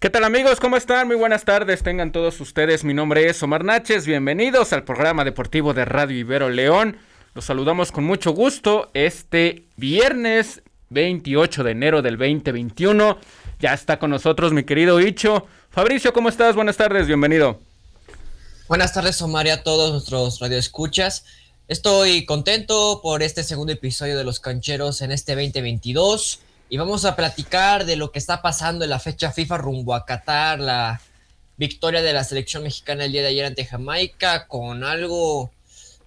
¿Qué tal amigos? ¿Cómo están? Muy buenas tardes, tengan todos ustedes. Mi nombre es Omar Naches, bienvenidos al programa deportivo de Radio Ibero León. Los saludamos con mucho gusto este viernes 28 de enero del 2021. Ya está con nosotros mi querido Icho. Fabricio, ¿cómo estás? Buenas tardes, bienvenido. Buenas tardes, Omar, y a todos nuestros radioescuchas. Estoy contento por este segundo episodio de Los Cancheros en este 2022 y vamos a platicar de lo que está pasando en la fecha FIFA rumbo a Qatar, la victoria de la selección mexicana el día de ayer ante Jamaica con algo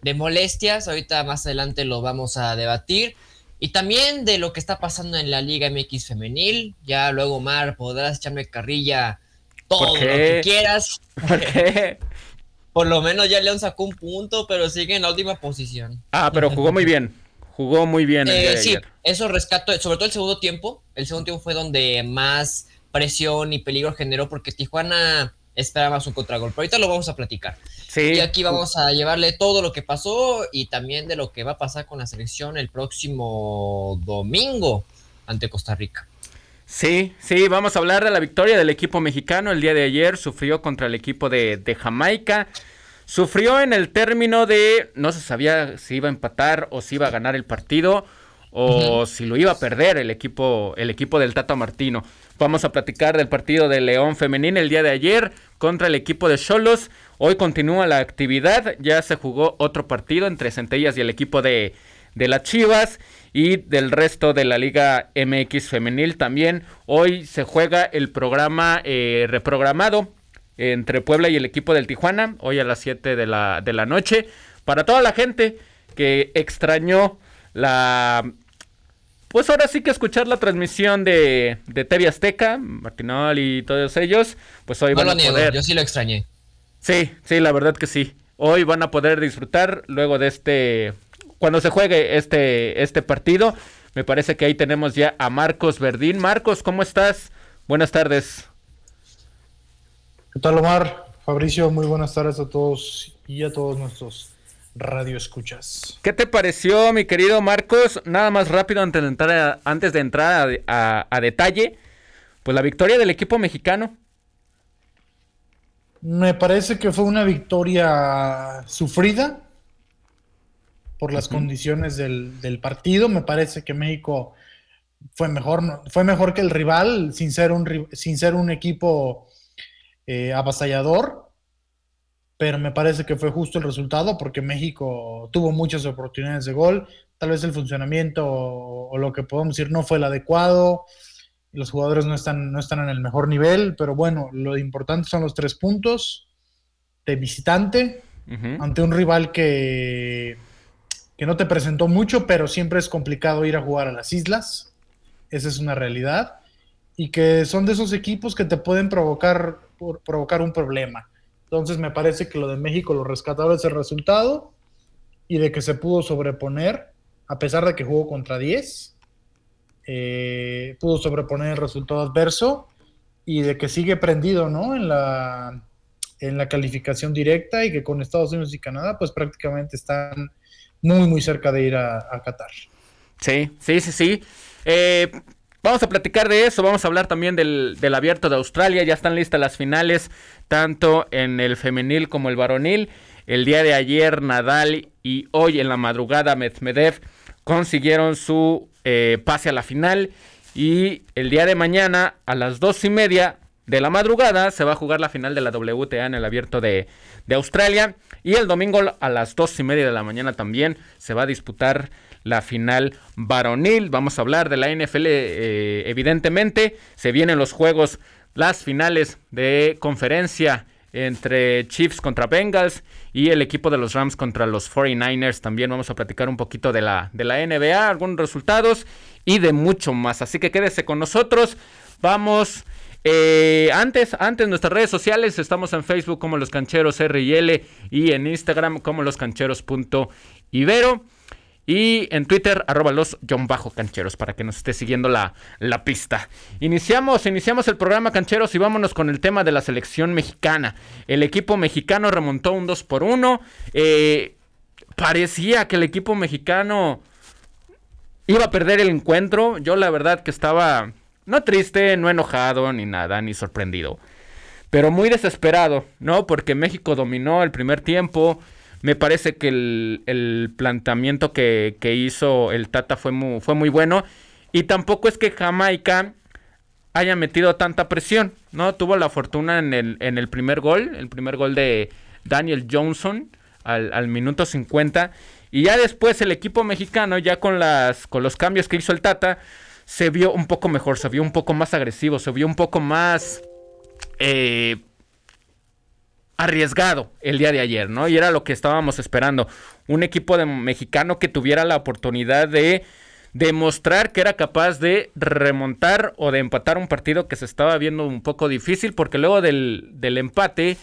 de molestias, ahorita más adelante lo vamos a debatir. Y también de lo que está pasando en la Liga MX femenil. Ya luego, Mar, podrás echarme carrilla todo lo que quieras. ¿Por qué? Por lo menos ya León sacó un punto, pero sigue en la última posición. Ah, pero jugó muy bien. Jugó muy bien. El eh, sí, eso rescato, sobre todo el segundo tiempo. El segundo tiempo fue donde más presión y peligro generó porque Tijuana esperaba su contragol. Pero ahorita lo vamos a platicar. Sí. Y aquí vamos a llevarle todo lo que pasó y también de lo que va a pasar con la selección el próximo domingo ante Costa Rica. Sí, sí, vamos a hablar de la victoria del equipo mexicano. El día de ayer sufrió contra el equipo de, de Jamaica. Sufrió en el término de no se sabía si iba a empatar o si iba a ganar el partido o si lo iba a perder el equipo, el equipo del Tata Martino. Vamos a platicar del partido de León Femenil el día de ayer contra el equipo de Cholos. Hoy continúa la actividad, ya se jugó otro partido entre Centellas y el equipo de, de las Chivas y del resto de la Liga MX Femenil también. Hoy se juega el programa eh, reprogramado entre Puebla y el equipo del Tijuana, hoy a las 7 de la, de la noche. Para toda la gente que extrañó la... Pues ahora sí que escuchar la transmisión de, de TV Azteca, Martinol y todos ellos, pues hoy van a poder... Yo sí lo extrañé. Sí, sí, la verdad que sí. Hoy van a poder disfrutar luego de este... Cuando se juegue este, este partido, me parece que ahí tenemos ya a Marcos Verdín. Marcos, ¿cómo estás? Buenas tardes. ¿Qué tal, Omar? Fabricio, muy buenas tardes a todos y a todos nuestros radioescuchas. ¿Qué te pareció, mi querido Marcos? Nada más rápido antes de entrar, a, antes de entrar a, detalle, pues la victoria del equipo mexicano. Me parece que fue una victoria sufrida por las condiciones del, del, partido. Me parece que México fue mejor, fue mejor que el rival, sin ser un, sin ser un equipo eh, avasallador, pero me parece que fue justo el resultado porque México tuvo muchas oportunidades de gol, tal vez el funcionamiento o, lo que podemos decir no fue el adecuado, los jugadores no están, no están en el mejor nivel, pero bueno, lo importante son los tres puntos de visitante ante un rival que, que no te presentó mucho, pero siempre es complicado ir a jugar a las islas, esa es una realidad, y que son de esos equipos que te pueden provocar provocar un problema. Entonces me parece que lo de México lo rescataba ese resultado y de que se pudo sobreponer, a pesar de que jugó contra 10, eh, pudo sobreponer el resultado adverso y de que sigue prendido ¿no? en, la, en la calificación directa y que con Estados Unidos y Canadá pues prácticamente están muy muy cerca de ir a, a Qatar. Sí, sí, sí, sí. Eh, Vamos a platicar de eso, vamos a hablar también del, abierto de Australia, ya están listas las finales, tanto en el femenil como el varonil. El día de ayer Nadal y hoy en la madrugada Medvedev consiguieron su eh, pase a la final y el día de mañana a las dos y media de la madrugada se va a jugar la final de la WTA en el abierto de, de Australia y el domingo a las dos y media de la mañana también se va a disputar la final varonil. Vamos a hablar de la NFL, eh, evidentemente. Se vienen los juegos, las finales de conferencia entre Chiefs contra Bengals y el equipo de los Rams contra los 49ers. También vamos a platicar un poquito de la, de la NBA, algunos resultados y de mucho más. Así que quédese con nosotros. Vamos. Eh, antes, antes nuestras redes sociales, estamos en Facebook como Los Cancheros RL y en Instagram como Los Cancheros.ibero. Y en Twitter, arroba los John Bajo Cancheros, para que nos esté siguiendo la, la, pista. Iniciamos, iniciamos el programa Cancheros y vámonos con el tema de la selección mexicana. El equipo mexicano remontó un 2 por 1. Eh, parecía que el equipo mexicano iba a perder el encuentro. Yo la verdad que estaba no triste, no enojado, ni nada, ni sorprendido. Pero muy desesperado, ¿no? Porque México dominó el primer tiempo. Me parece que el, planteamiento que, hizo el Tata fue muy, fue muy bueno. Y tampoco es que Jamaica haya metido tanta presión, ¿no? Tuvo la fortuna en el, en el primer gol, el primer gol de Daniel Johnson al, al minuto 50. Y ya después el equipo mexicano, ya con, las, con los cambios que hizo el Tata, se vio un poco mejor, se vio un poco más agresivo, se vio un poco más eh, arriesgado el día de ayer, ¿no? Y era lo que estábamos esperando. Un equipo de mexicano que tuviera la oportunidad de demostrar que era capaz de remontar o de empatar un partido que se estaba viendo un poco difícil, porque luego del, empate,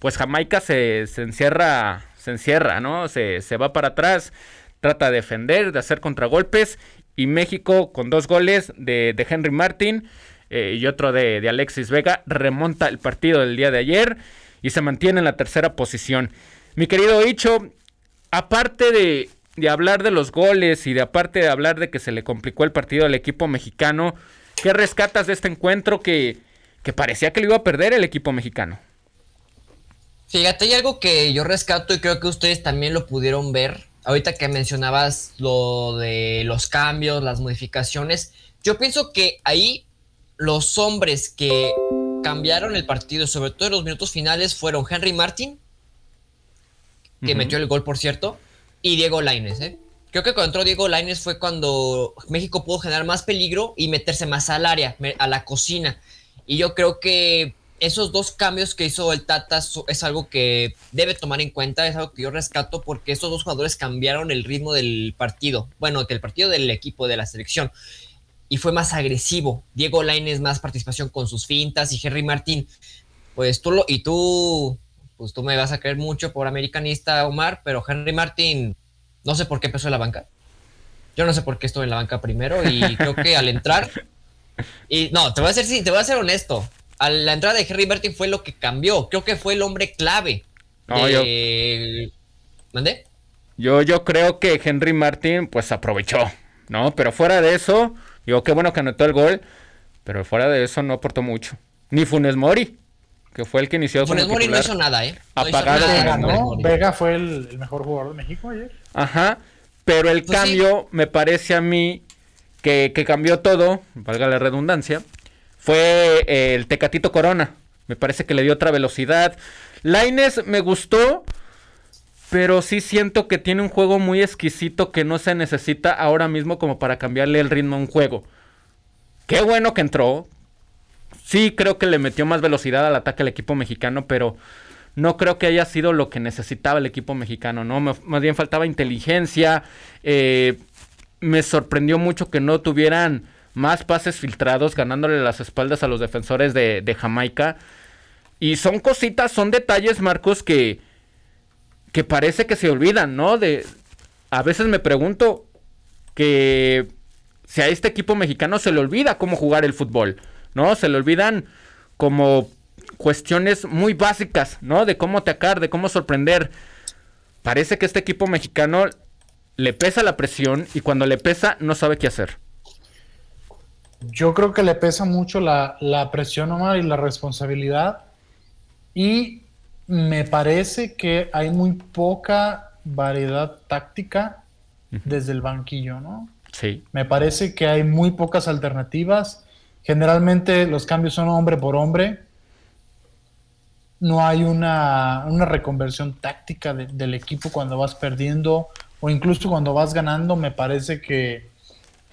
pues Jamaica se, se, encierra, se encierra, ¿no? Se, se va para atrás, trata de defender, de hacer contragolpes y México con dos goles de, Henry Martin eh, y otro de, Alexis Vega remonta el partido del día de ayer y se mantiene en la tercera posición. Mi querido Icho, aparte de, hablar de los goles y de aparte de hablar de que se le complicó el partido al equipo mexicano, ¿qué rescatas de este encuentro que, que parecía que lo iba a perder el equipo mexicano? Fíjate, hay algo que yo rescato y creo que ustedes también lo pudieron ver ahorita que mencionabas lo de los cambios, las modificaciones, yo pienso que ahí los hombres que cambiaron el partido, sobre todo en los minutos finales, fueron Henry Martin, que metió el gol, por cierto, y Diego Laines. ¿eh? Creo que cuando entró Diego Laines fue cuando México pudo generar más peligro y meterse más al área, a la cocina. Y yo creo que esos dos cambios que hizo el Tata es algo que debe tomar en cuenta, es algo que yo rescato porque esos dos jugadores cambiaron el ritmo del partido, bueno, del partido del equipo de la selección y fue más agresivo. Diego Lainez más participación con sus fintas y Henry Martín, pues tú lo, y tú, pues tú me vas a creer mucho por americanista, Omar, pero Henry Martín, no sé por qué empezó en la banca. Yo no sé por qué estuve en la banca primero y creo que al entrar y no, te voy a ser sí, te voy a ser honesto a la entrada de Henry Martin fue lo que cambió. Creo que fue el hombre clave. de... ¿Mandé? Yo, yo creo que Henry Martin pues aprovechó, ¿no? Pero fuera de eso, digo, qué bueno que anotó el gol, pero fuera de eso no aportó mucho. Ni Funes Mori, que fue el que inició Funes Mori no hizo nada, ¿eh? Apagado. Vega, ¿no? Vega fue el, mejor jugador de México ayer. Ajá, pero el pues cambio me parece a mí que, que cambió todo, valga la redundancia, fue eh, el Tecatito Corona. Me parece que le dio otra velocidad. Laines me gustó, pero sí siento que tiene un juego muy exquisito que no se necesita ahora mismo como para cambiarle el ritmo a un juego. Qué bueno que entró. Sí creo que le metió más velocidad al ataque al equipo mexicano, pero no creo que haya sido lo que necesitaba el equipo mexicano, ¿no? más bien faltaba inteligencia. Eh, me sorprendió mucho que no tuvieran más pases filtrados, ganándole las espaldas a los defensores de, Jamaica. Y son cositas, son detalles, Marcos, que, que parece que se olvidan, ¿no? De, a veces me pregunto que si a este equipo mexicano se le olvida cómo jugar el fútbol, ¿no? Se le olvidan como cuestiones muy básicas, ¿no? De cómo atacar, de cómo sorprender. Parece que este equipo mexicano le pesa la presión y cuando le pesa no sabe qué hacer. Yo creo que le pesa mucho la, presión, Omar, y la responsabilidad. Y me parece que hay muy poca variedad táctica desde el banquillo, ¿no? Sí. Me parece que hay muy pocas alternativas. Generalmente los cambios son hombre por hombre. No hay una, reconversión táctica del equipo cuando vas perdiendo o incluso cuando vas ganando. Me parece que,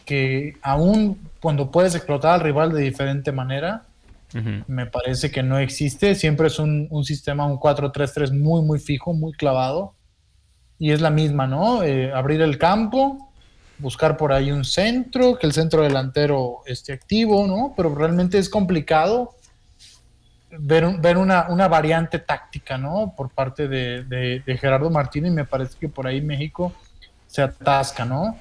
que aún cuando puedes explotar al rival de diferente manera, me parece que no existe. Siempre es un, sistema, un 4-3-3 muy, muy fijo, muy clavado. Y es la misma, ¿no? Eh, abrir el campo, buscar por ahí un centro, que el centro delantero esté activo, ¿no? Pero realmente es complicado ver, ver una, variante táctica, ¿no? Por parte de, de Gerardo Martínez. Me parece que por ahí México se atasca, ¿no?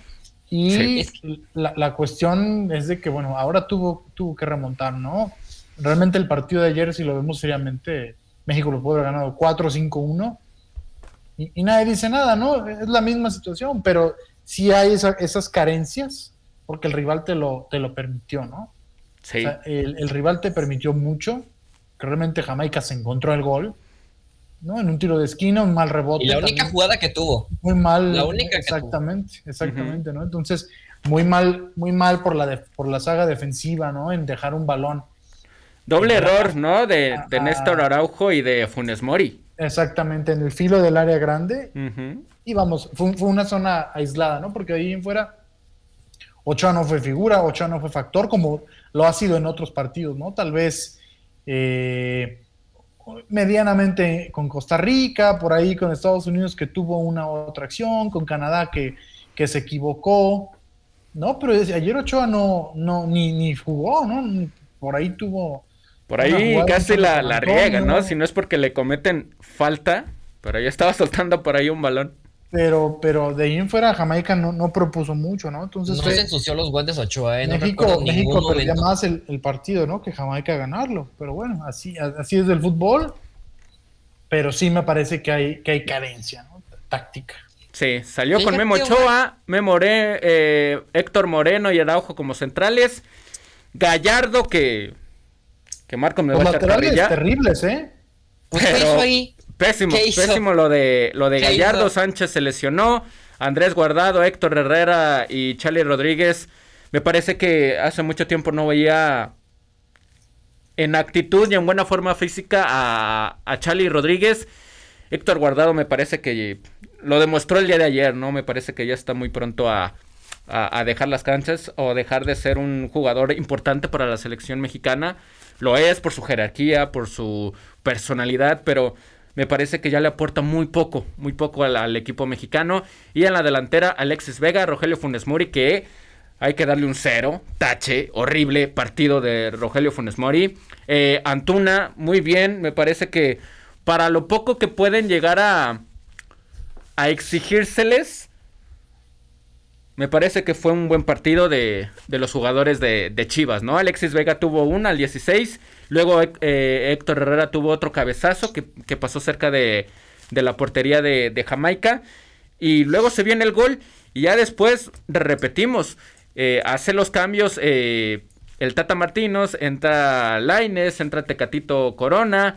Y la, cuestión es de que, bueno, ahora tuvo, tuvo que remontar, ¿no? Realmente el partido de ayer, si lo vemos seriamente, México lo pudo haber ganado 4-5-1 y, nadie dice nada, ¿no? Es la misma situación, pero sí hay esas carencias porque el rival te lo, te lo permitió, ¿no? Sí. el, el, rival te permitió mucho. Realmente Jamaica se encontró el gol. ¿no? En un tiro de esquina, un mal rebote. Y la única jugada que tuvo. Muy mal. La única exactamente, exactamente, ¿no? Entonces, muy mal, muy mal por la por la saga defensiva, ¿no? En dejar un balón. Doble error, ¿no? De, de Néstor Araujo y de Funes Mori. Exactamente, en el filo del área grande. Y vamos, fue, una zona aislada, ¿no? Porque ahí en fuera, Ochoa no fue figura, Ochoa no fue factor, como lo ha sido en otros partidos, ¿no? Tal vez eh, medianamente con Costa Rica, por ahí con Estados Unidos que tuvo una otra acción, con Canadá que, que se equivocó, ¿no? Pero ayer Ochoa no, no ni, ni jugó, ¿no? Por ahí tuvo... Por ahí casi la, la riega, ¿no? Si no es porque le cometen falta, pero ya estaba soltando por ahí un balón. Pero, pero de ahí en fuera Jamaica no, no propuso mucho, ¿no? Entonces no se ensució los guantes Ochoa, ¿eh? México, México perdía más el, el, partido, ¿no? Que Jamaica ganarlo. Pero bueno, así, así es del fútbol. Pero sí me parece que hay, que hay carencia, ¿no? Táctica. Sí, salió con Memo Ochoa, Memoré, eh, Héctor Moreno y Araujo como centrales. Gallardo que que Marco me va a echar terribles, ¿eh? Pues, Pero? Pésimo, pésimo lo de, lo de Gallardo. Sánchez se lesionó. Andrés Guardado, Héctor Herrera y Charlie Rodríguez. Me parece que hace mucho tiempo no veía en actitud y en buena forma física a, a Charlie Rodríguez. Héctor Guardado me parece que lo demostró el día de ayer, ¿no? Me parece que ya está muy pronto a, a, dejar las canchas o dejar de ser un jugador importante para la selección mexicana. Lo es por su jerarquía, por su personalidad, pero me parece que ya le aporta muy poco, muy poco al, equipo mexicano. Y en la delantera, Alexis Vega, Rogelio Funes Mori, que hay que darle un cero, tache, horrible partido de Rogelio Funes Mori. Eh, Antuna, muy bien, me parece que para lo poco que pueden llegar a, a exigírseles, me parece que fue un buen partido de, de los jugadores de, Chivas, ¿no? Alexis Vega tuvo una al 16, luego eh, Héctor Herrera tuvo otro cabezazo que, que pasó cerca de, de la portería de, Jamaica, y luego se viene el gol, y ya después repetimos, eh, hace los cambios eh, el Tata Martinos, entra Laines, entra Tecatito Corona,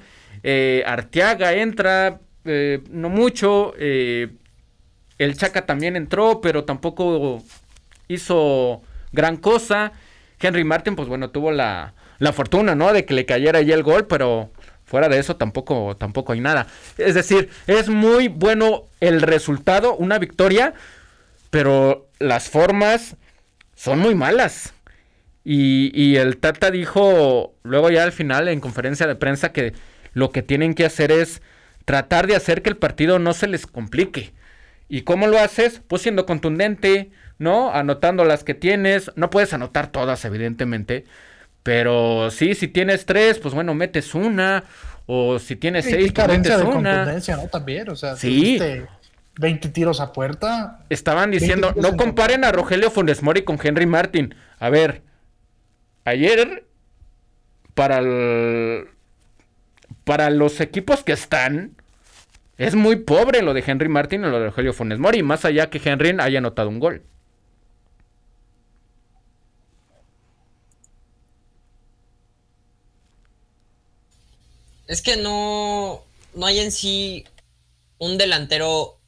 Arteaga entra, no mucho, el Chaca también entró, pero tampoco hizo gran cosa. Henry Martin, pues bueno, tuvo la, la fortuna, ¿no? De que le cayera ahí el gol, pero fuera de eso tampoco, tampoco hay nada. Es decir, es muy bueno el resultado, una victoria, pero las formas son muy malas. Y, y, el Tata dijo luego ya al final en conferencia de prensa que lo que tienen que hacer es tratar de hacer que el partido no se les complique. ¿Y cómo lo haces? Pues siendo contundente, ¿no? Anotando las que tienes. No puedes anotar todas, evidentemente. Pero sí, si tienes tres, pues bueno, metes una. O si tienes seis, pues metes de una. contundencia, ¿no? También, o sea, sí. 20 tiros a puerta. Estaban diciendo, no comparen a Rogelio Funes Mori con Henry Martin. A ver, ayer, para, para los equipos que están, es muy pobre lo de Henry Martin y lo de Rogelio Funes Mori, más allá que Henry haya anotado un gol. Es que no, no hay en sí un delantero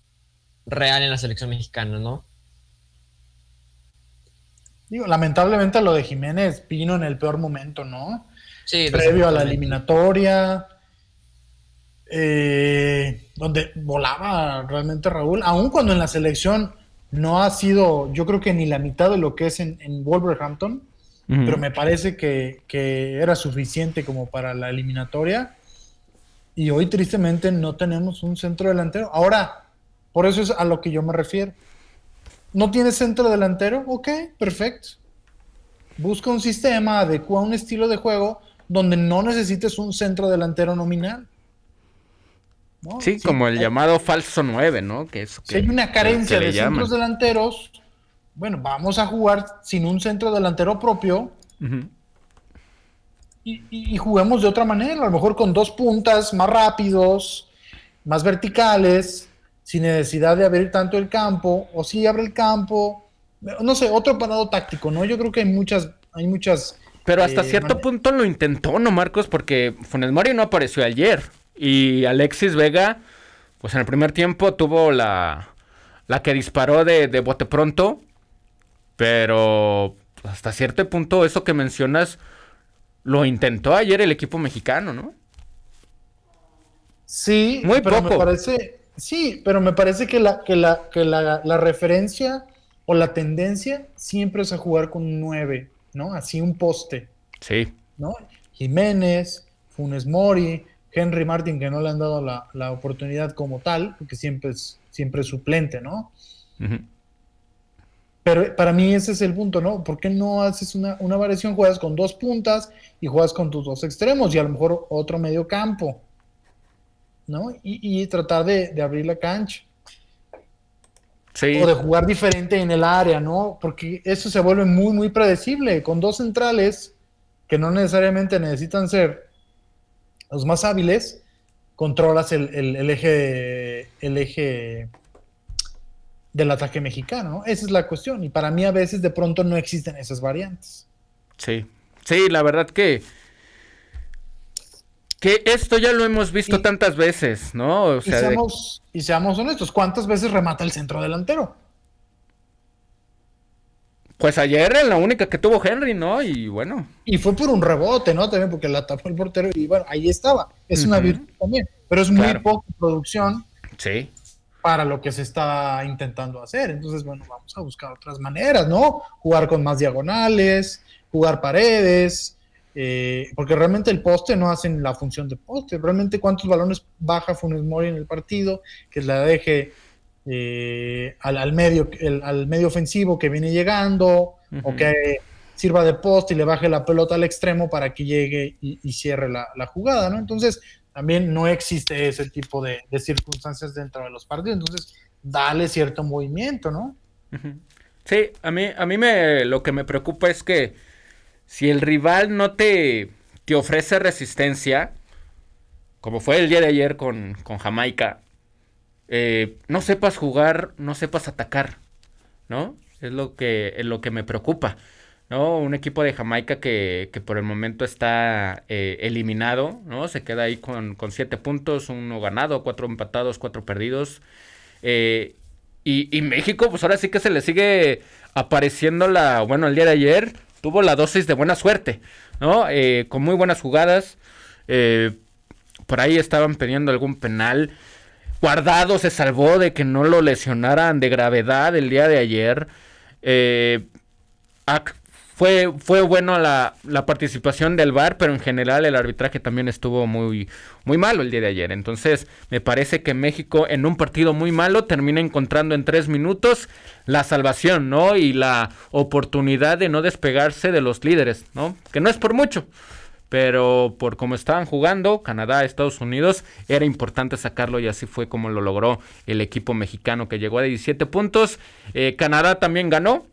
real en la selección mexicana, ¿no? Digo, lamentablemente lo de Jiménez vino en el peor momento, ¿no? Sí. Previo a la eliminatoria, eh, donde volaba realmente Raúl, aun cuando en la selección no ha sido, yo creo que ni la mitad de lo que es en, Wolverhampton, pero me parece que, era suficiente como para la eliminatoria. Y hoy tristemente no tenemos un centro delantero. Ahora, por eso es a lo que yo me refiero. ¿No tienes centro delantero? Ok, perfecto. Busca un sistema, adecua un estilo de juego donde no necesites un centro delantero nominal. Sí, como el llamado falso 9, ¿no? Que es, si hay una carencia de centros delanteros, bueno, vamos a jugar sin un centro delantero propio y, juguemos de otra manera, a lo mejor con dos puntas más rápidos, más verticales, sin necesidad de abrir tanto el campo, o si abre el campo, no sé, otro parado táctico, ¿no? Yo creo que hay muchas, hay muchas Pero hasta cierto punto lo intentó, ¿no, Marcos? Porque Funes Mori no apareció ayer. Y Alexis Vega, pues en el primer tiempo tuvo la, la que disparó de, de bote pronto. Pero hasta cierto punto eso que mencionas lo intentó ayer el equipo mexicano, ¿no? Sí, Muy pero me parece, sí, pero me parece que la, que la, que la, la referencia o la tendencia siempre es a jugar con un 9. ¿no? Así un poste. Sí. ¿No? Jiménez, Funes Mori, Henry Martin, que no le han dado la, oportunidad como tal, porque siempre es, siempre suplente, ¿no? Pero para mí ese es el punto, ¿no? ¿Por qué no haces una, variación? Juegas con dos puntas y juegas con tus dos extremos y a lo mejor otro medio campo, ¿no? Y, tratar de, de abrir la cancha. O de jugar diferente en el área, ¿no? Porque eso se vuelve muy, muy predecible. Con dos centrales que no necesariamente necesitan ser los más hábiles, controlas el, eje, el eje del ataque mexicano. Esa es la cuestión. Y para mí a veces de pronto no existen esas variantes. Sí, sí, la verdad que que esto ya lo hemos visto tantas veces, ¿no? O sea, y, seamos, honestos, ¿cuántas veces remata el centro delantero? Pues ayer en la única que tuvo Henry, ¿no? Y bueno. Y fue por un rebote, ¿no? También porque la tapó el portero y bueno, ahí estaba. Es una virtud también. Pero es muy poca producción. Sí. Para lo que se está intentando hacer. Entonces, bueno, vamos a buscar otras maneras, ¿no? Jugar con más diagonales, jugar paredes, eh, porque realmente el poste no hacen la función de poste. Realmente cuántos balones baja Funes Mori en el partido, que la deje eh, al, medio, al medio ofensivo que viene llegando, o que sirva de poste y le baje la pelota al extremo para que llegue y, cierre la, jugada, ¿no? Entonces, también no existe ese tipo de, circunstancias dentro de los partidos. Entonces, dale cierto movimiento, ¿no? Sí, a mí, a mí me, lo que me preocupa es que si el rival no te, te ofrece resistencia, como fue el día de ayer con, Jamaica, eh, no sepas jugar, no sepas atacar, ¿no? Es lo que, es lo que me preocupa, ¿no? Un equipo de Jamaica que, que por el momento está eh, eliminado, ¿no? Se queda ahí con, con, siete puntos, uno ganado, cuatro empatados, cuatro perdidos. Eh, y, y, México, pues ahora sí que se le sigue apareciendo la, bueno, el día de ayer, tuvo la dosis de buena suerte, ¿no? Eh, con muy buenas jugadas. Eh, por ahí estaban pidiendo algún penal. Guardado se salvó de que no lo lesionaran de gravedad el día de ayer. Eh, fue, fue bueno la, la, participación del VAR, pero en general el arbitraje también estuvo muy, muy malo el día de ayer. Entonces, me parece que México en un partido muy malo termina encontrando en tres minutos la salvación, ¿no? Y la oportunidad de no despegarse de los líderes, ¿no? Que no es por mucho. Pero por cómo estaban jugando, Canadá, Estados Unidos, era importante sacarlo y así fue como lo logró el equipo mexicano que llegó a 17 puntos. Eh, Canadá también ganó,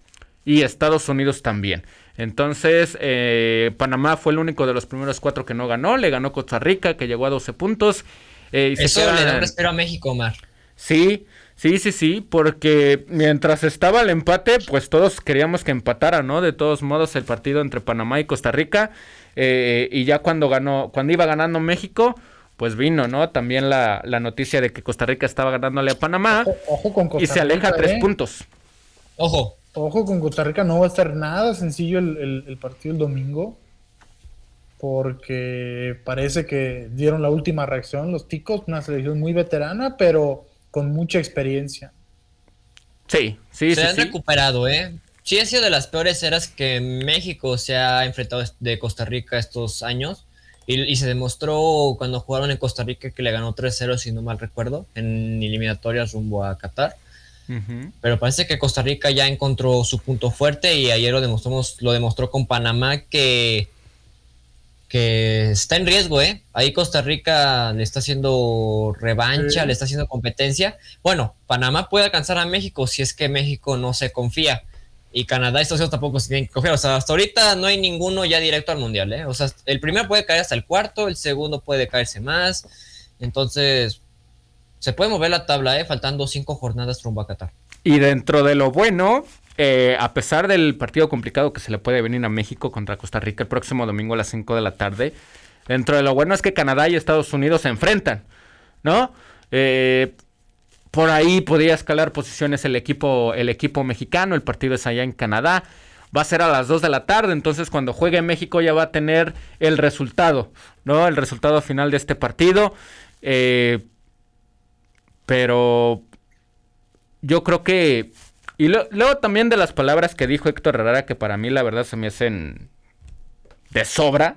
y Estados Unidos también. Entonces, eh, Panamá fue el único de los primeros cuatro que no ganó. Le ganó Costa Rica, que llegó a 12 puntos. Eh, y Eso le da un respiro a México, Omar. Sí, sí, sí, sí, porque mientras estaba el empate, pues todos queríamos que empatara, ¿no? De todos modos, el partido entre Panamá y Costa Rica. Eh, y ya cuando ganó, cuando iba ganando México, pues vino, ¿no? También la, noticia de que Costa Rica estaba ganándole a Panamá. Ojo, con Costa Y se aleja a tres puntos. Ojo, Ojo, con Costa Rica no va a estar nada sencillo el, partido el domingo. Porque parece que dieron la última reacción los ticos, una selección muy veterana, pero con mucha experiencia. Sí, sí, se han recuperado, ¿eh? Sí, ha sido de las peores eras que México se ha enfrentado de Costa Rica estos años. Y, y, se demostró cuando jugaron en Costa Rica que le ganó 3-0, si no mal recuerdo, en eliminatorias rumbo a Qatar. Pero parece que Costa Rica ya encontró su punto fuerte y ayer lo demostramos, lo demostró con Panamá que, que está en riesgo, ¿eh? Ahí Costa Rica le está haciendo revancha, le está haciendo competencia. Bueno, Panamá puede alcanzar a México si es que México no se confía. Y Canadá y Estados Unidos tampoco se tienen que confiar. O sea, hasta ahorita no hay ninguno ya directo al Mundial, ¿eh? O sea, el primero puede caer hasta el cuarto, el segundo puede caerse más. Entonces, se puede mover la tabla, ¿eh? faltando cinco jornadas rumbo a Qatar. Y dentro de lo bueno, eh, a pesar del partido complicado que se le puede venir a México contra Costa Rica el próximo domingo a las 5 de la tarde, dentro de lo bueno es que Canadá y Estados Unidos se enfrentan, ¿no? Eh, por ahí podría escalar posiciones el equipo, el equipo mexicano, el partido es allá en Canadá. Va a ser a las 2 de la tarde, entonces cuando juegue México ya va a tener el resultado, ¿no? El resultado final de este partido. Eh, pero yo creo que... Y luego también de las palabras que dijo Héctor Herrera, que para mí la verdad se me hacen de sobra,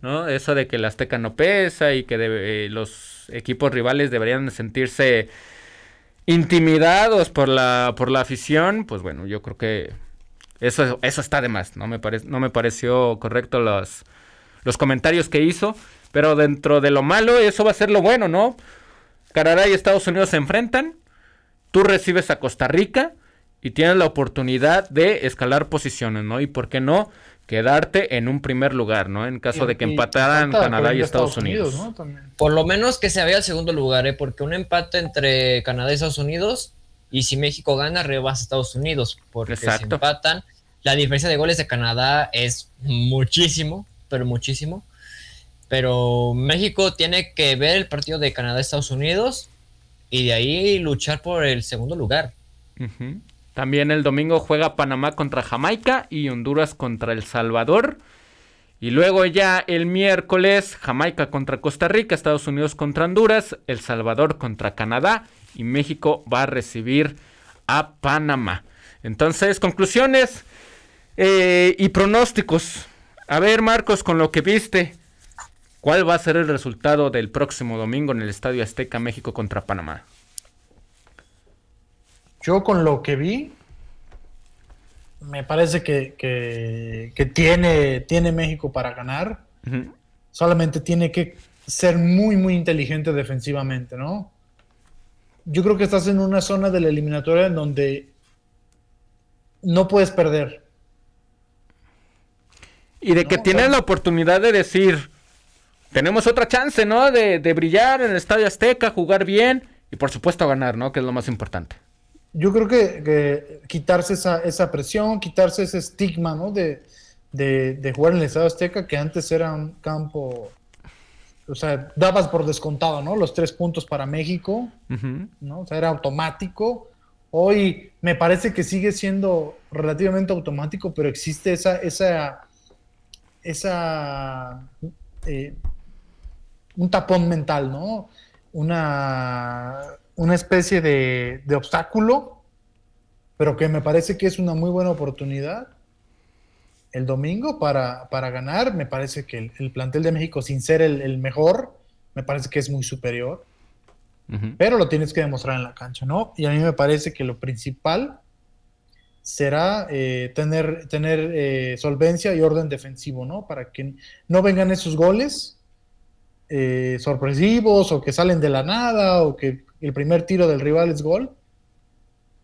¿no? Eso de que el Azteca no pesa y que eh, los equipos rivales deberían sentirse intimidados por la, por la afición, pues bueno, yo creo que eso, eso está de más. No me, no me pareció correcto los, los comentarios que hizo. Pero dentro de lo malo, eso va a ser lo bueno, ¿no? Canadá y Estados Unidos se enfrentan. Tú recibes a Costa Rica y tienes la oportunidad de escalar posiciones, ¿no? Y por qué no quedarte en un primer lugar, ¿no? En caso de que empataran Canadá y Estados, Unidos. Por lo menos que se vaya al segundo lugar, ¿eh? Porque un empate entre Canadá y Estados Unidos y si México gana, rebasa a Estados Unidos. Porque si empatan, la diferencia de goles de Canadá es muchísimo, pero muchísimo. Pero México tiene que ver el partido de Canadá-Estados Unidos y de ahí luchar por el segundo lugar. También el domingo juega Panamá contra Jamaica y Honduras contra El Salvador. Y luego ya el miércoles Jamaica contra Costa Rica, Estados Unidos contra Honduras, El Salvador contra Canadá y México va a recibir a Panamá. Entonces, conclusiones eh, y pronósticos. A ver, Marcos, con lo que viste, ¿cuál va a ser el resultado del próximo domingo en el Estadio Azteca México contra Panamá? Yo con lo que vi, me parece que, tiene, tiene México para ganar. Solamente tiene que ser muy, muy inteligente defensivamente, ¿no? Yo creo que estás en una zona de la eliminatoria en donde no puedes perder. Y de que tienes la oportunidad de decir, tenemos otra chance, ¿no? De, de, brillar en el Estadio Azteca, jugar bien y por supuesto ganar, ¿no? Que es lo más importante yo creo que, quitarse esa, esa, presión, quitarse ese estigma, ¿no? De, jugar en el Estado Azteca, que antes era un campo, o sea, dabas por descontado, ¿no? Los tres puntos para México, ¿no? O sea, era automático. Hoy me parece que sigue siendo relativamente automático, pero existe esa, esa, esa, eh, un tapón mental, ¿no? Una una especie de, obstáculo, pero que me parece que es una muy buena oportunidad el domingo para, ganar. Me parece que el, plantel de México, sin ser el, mejor, me parece que es muy superior. Pero lo tienes que demostrar en la cancha, ¿no? Y a mí me parece que lo principal será eh, tener, tener eh, solvencia y orden defensivo, ¿no? Para que no vengan esos goles eh, sorpresivos o que salen de la nada o que el primer tiro del rival es gol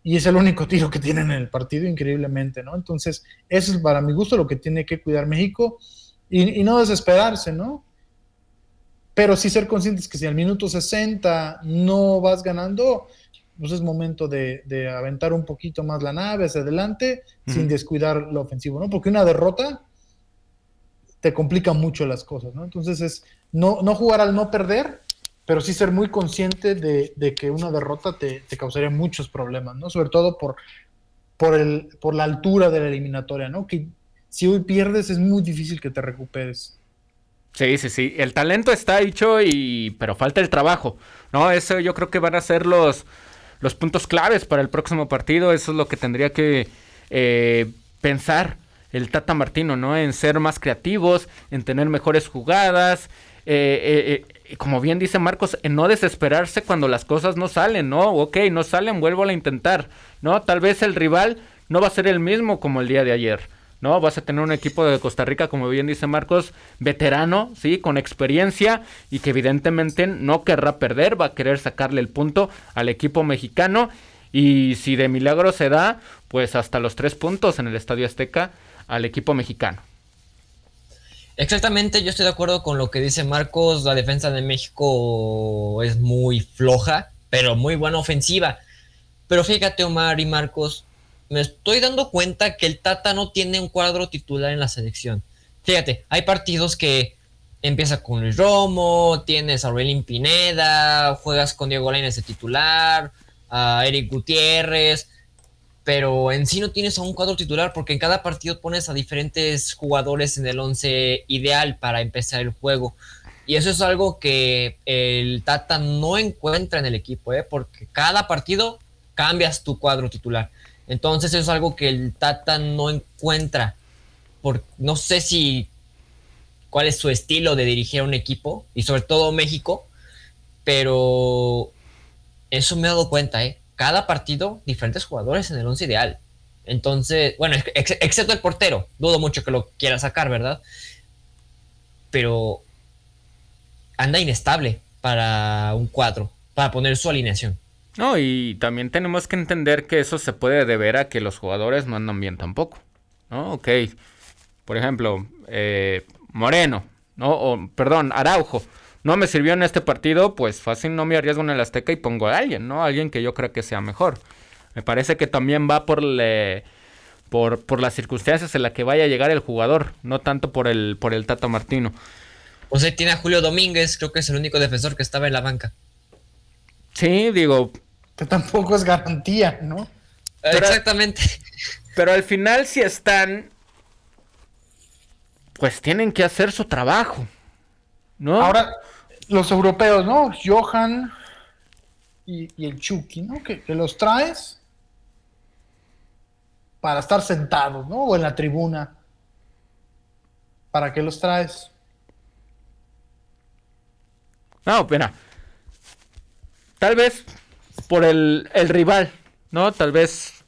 y es el único tiro que tienen en el partido, increíblemente, ¿no? Entonces, eso es para mi gusto lo que tiene que cuidar México y, no desesperarse, ¿no? Pero sí ser conscientes que si al minuto 60 no vas ganando, pues es momento de, aventar un poquito más la nave hacia adelante sin descuidar lo ofensivo, ¿no? Porque una derrota te complica mucho las cosas, ¿no? Entonces es no, no jugar al no perder pero sí ser muy consciente de, que una derrota te, causaría muchos problemas, ¿no? Sobre todo por, por, el, por la altura de la eliminatoria, ¿no? Que si hoy pierdes es muy difícil que te recuperes. Sí, sí, sí. El talento está hecho y. pero falta el trabajo. ¿No? Eso yo creo que van a ser los, los puntos claves para el próximo partido. Eso es lo que tendría que eh, pensar el Tata Martino, ¿no? En ser más creativos, en tener mejores jugadas. Eh, eh, eh como bien dice Marcos, en no desesperarse cuando las cosas no salen, ¿no? Ok, no salen, vuelvo a intentar, ¿no? Tal vez el rival no va a ser el mismo como el día de ayer, ¿no? Vas a tener un equipo de Costa Rica, como bien dice Marcos, veterano, ¿sí? Con experiencia y que evidentemente no querrá perder, va a querer sacarle el punto al equipo mexicano y si de milagro se da, pues hasta los tres puntos en el Estadio Azteca al equipo mexicano. Exactamente, yo estoy de acuerdo con lo que dice Marcos. La defensa de México es muy floja, pero muy buena ofensiva. Pero fíjate, Omar y Marcos, me estoy dando cuenta que el Tata no tiene un cuadro titular en la selección. Fíjate, hay partidos que empieza con Luis Romo, tienes a Aurelín Pineda, juegas con Diego Lainez de titular, a Eric Gutiérrez, pero en sí no tienes a un cuadro titular porque en cada partido pones a diferentes jugadores en el 11 ideal para empezar el juego. Y eso es algo que el Tata no encuentra en el equipo, ¿eh? porque cada partido cambias tu cuadro titular. Entonces eso es algo que el Tata no encuentra. Por, no sé si cuál es su estilo de dirigir a un equipo y sobre todo México, pero eso me he dado cuenta, ¿eh? Cada partido, diferentes jugadores en el once ideal. Entonces, bueno, excepto el portero, dudo mucho que lo quiera sacar, ¿verdad? Pero anda inestable para un cuadro, para poner su alineación. No, y también tenemos que entender que eso se puede deber a que los jugadores no andan bien tampoco. ¿No? Ok. Por ejemplo, eh, Moreno, ¿no? O, perdón, Araujo. No me sirvió en este partido, pues fácil no me arriesgo en el Azteca y pongo a alguien, ¿no? Alguien que yo creo que sea mejor. Me parece que también va por, le, por, por las circunstancias en las que vaya a llegar el jugador, no tanto por el, por el Tata Martino. O sea, tiene a Julio Domínguez, creo que es el único defensor que estaba en la banca. Sí, digo. Que tampoco es garantía, ¿no? Exactamente. Pero al final, si están, pues tienen que hacer su trabajo, ¿no? Ahora, los europeos, ¿no? Johan y, el Chucky, ¿no? Que, que, los traes para estar sentados, ¿no? O en la tribuna. ¿Para qué los traes? No, pena. Tal vez por el, rival, ¿no? Tal vez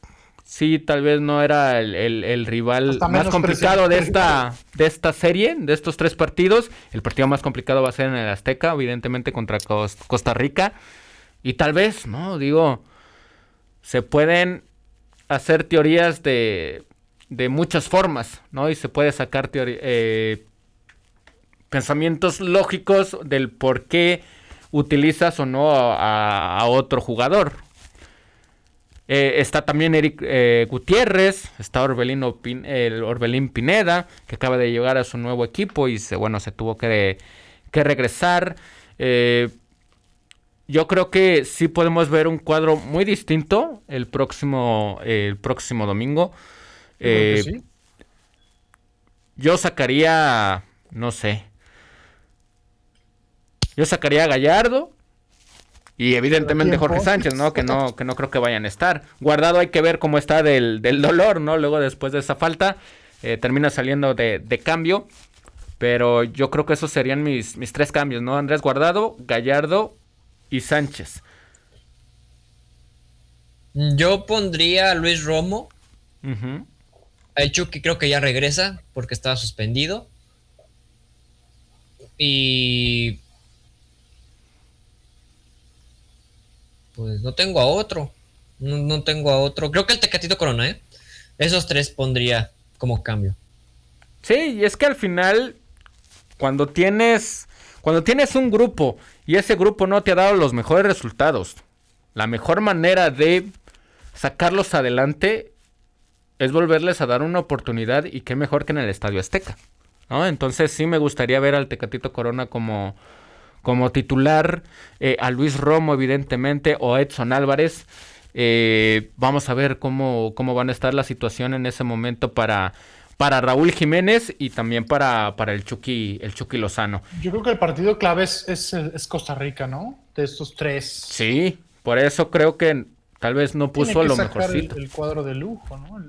sí, tal vez no era el, rival más complicado de esta, de esta serie, de estos tres partidos. El partido más complicado va a ser en el Azteca, evidentemente contra Costa Rica. Y tal vez, ¿no? Digo, se pueden hacer teorías de, de muchas formas, ¿no? Y se puede sacar eh, pensamientos lógicos del por qué utilizas o no a, otro jugador. Eh, está también Eric eh, Gutiérrez, está Orbelino el Orbelín Pineda, que acaba de llegar a su nuevo equipo y se, bueno, se tuvo que, regresar. Eh, yo creo que sí podemos ver un cuadro muy distinto el próximo, el próximo domingo. Yo sacaría, no sé, yo sacaría a Gallardo y evidentemente Jorge Sánchez, ¿no? Que no, que no creo que vayan a estar. Guardado hay que ver cómo está del, dolor, ¿no? Luego después de esa falta, eh, termina saliendo de, cambio. Pero yo creo que esos serían mis, mis tres cambios, ¿no? Andrés Guardado, Gallardo y Sánchez. Yo pondría a Luis Romo. A Chucky creo que ya regresa porque estaba suspendido. Y pues no tengo a otro. No, tengo a otro. Creo que el Tecatito Corona, ¿eh? Esos tres pondría como cambio. Sí, y es que al final, cuando tienes, cuando tienes un grupo y ese grupo no te ha dado los mejores resultados, la mejor manera de sacarlos adelante es volverles a dar una oportunidad y qué mejor que en el Estadio Azteca. ¿no? Entonces sí me gustaría ver al Tecatito Corona como, como titular eh, a Luis Romo, evidentemente, o Edson Álvarez. Eh, vamos a ver cómo, cómo van a estar la situación en ese momento para, para Raúl Jiménez y también para, para el, Chucky, el Chucky Lozano. Yo creo que el partido clave es, es, Costa Rica, ¿no? De estos tres. Sí, por eso creo que tal vez no puso lo mejorcito. El, el, cuadro de lujo, ¿no?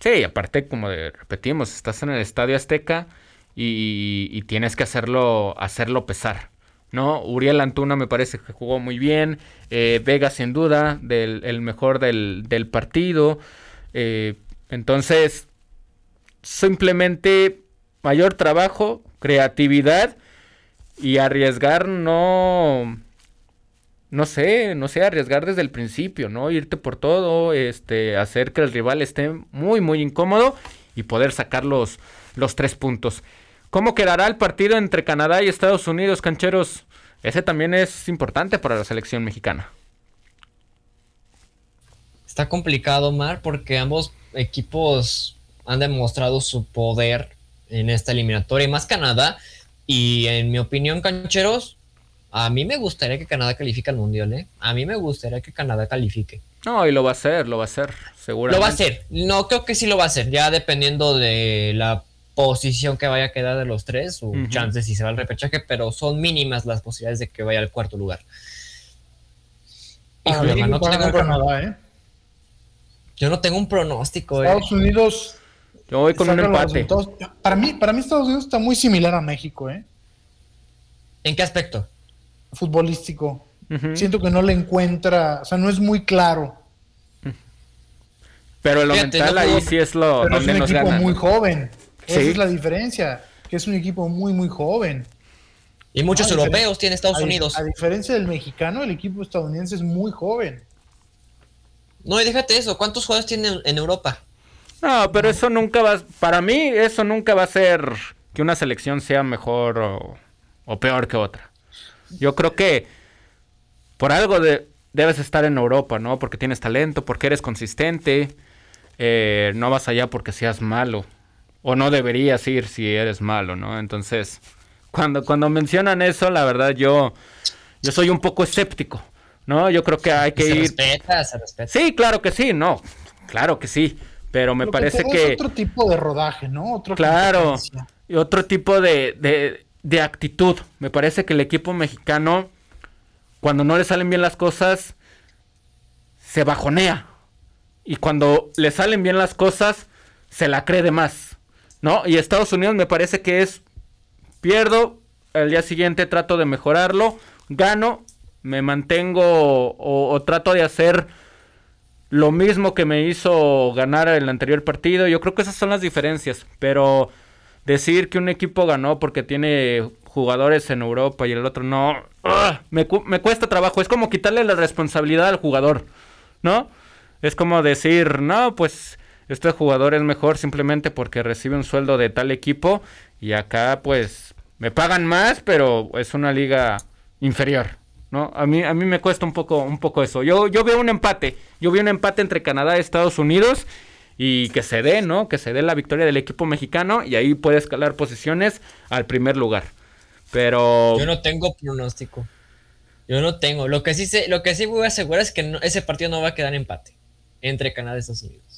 Sí, aparte, como repetimos, estás en el Estadio Azteca y, tienes que hacerlo, hacerlo pesar. ¿no? Uriel Antuna me parece que jugó muy bien. Eh, Vega, sin duda, del, el mejor del, partido. Eh, entonces, simplemente mayor trabajo, creatividad y arriesgar no. No sé, no sé, arriesgar desde el principio, ¿no? Irte por todo, este, hacer que el rival esté muy, muy incómodo y poder sacar los, los tres puntos. ¿Cómo quedará el partido entre Canadá y Estados Unidos, cancheros? Ese también es importante para la selección mexicana. Está complicado, Mar, porque ambos equipos han demostrado su poder en esta eliminatoria, y más Canadá. Y en mi opinión, cancheros, a mí me gustaría que Canadá califique al Mundial, ¿eh? A mí me gustaría que Canadá califique. No, y lo va a hacer, lo va a hacer, seguramente. Lo va a hacer. No, creo que sí lo va a hacer, ya dependiendo de la posición que vaya a quedar de los tres, o chances si se va al repechaje, pero son mínimas las posibilidades de que vaya al cuarto lugar. Híjole, no tengo Canadá, ¿eh? Yo no tengo un pronóstico. Eh. Estados Unidos. Yo voy con un empate. Para mí, para mí Estados Unidos está muy similar a México, ¿eh? ¿En qué aspecto? Futbolístico. Siento que no le encuentra, o sea, no es muy claro. Pero lo mental ahí sí es lo pero es un equipo muy joven. Esa es la diferencia, que es un equipo muy muy joven. Y muchos europeos tiene Estados Unidos. A diferencia del mexicano, el equipo estadounidense es muy joven. No, y déjate eso, ¿cuántos jugadores tienen en Europa? No, pero eso nunca va, para mí eso nunca va a ser que una selección sea mejor o, peor que otra. Yo creo que por algo de, debes estar en Europa, ¿no? Porque tienes talento, porque eres consistente, eh, no vas allá porque seas malo, o no deberías ir si eres malo, ¿no? Entonces, cuando, cuando mencionan eso, la verdad yo, yo soy un poco escéptico. ¿no? Yo creo que hay que ir. Respeta, se respeta. Sí, claro que sí, no, claro que sí, pero me parece que, Es otro tipo de rodaje, ¿no? Otro claro, y otro tipo de, de, de actitud. Me parece que el equipo mexicano, cuando no le salen bien las cosas, se bajonea. Y cuando le salen bien las cosas, se la cree de más. ¿No? Y Estados Unidos me parece que es. Pierdo, al día siguiente trato de mejorarlo, gano me mantengo o, trato de hacer lo mismo que me hizo ganar el anterior partido. Yo creo que esas son las diferencias, pero decir que un equipo ganó porque tiene jugadores en Europa y el otro no, me, me, cuesta trabajo. Es como quitarle la responsabilidad al jugador, ¿no? Es como decir, no, pues este jugador es mejor simplemente porque recibe un sueldo de tal equipo y acá pues me pagan más, pero es una liga inferior. ¿no? A mí, a mí me cuesta un poco, un poco eso. Yo, yo veo un empate. Yo veo un empate entre Canadá y Estados Unidos. Y que se dé, ¿no? Que se dé la victoria del equipo mexicano. Y ahí puede escalar posiciones al primer lugar. Pero. Yo no tengo pronóstico. Yo no tengo. Lo que sí sé, lo que sí voy a asegurar es que ese partido no va a quedar empate. Entre Canadá y Estados Unidos.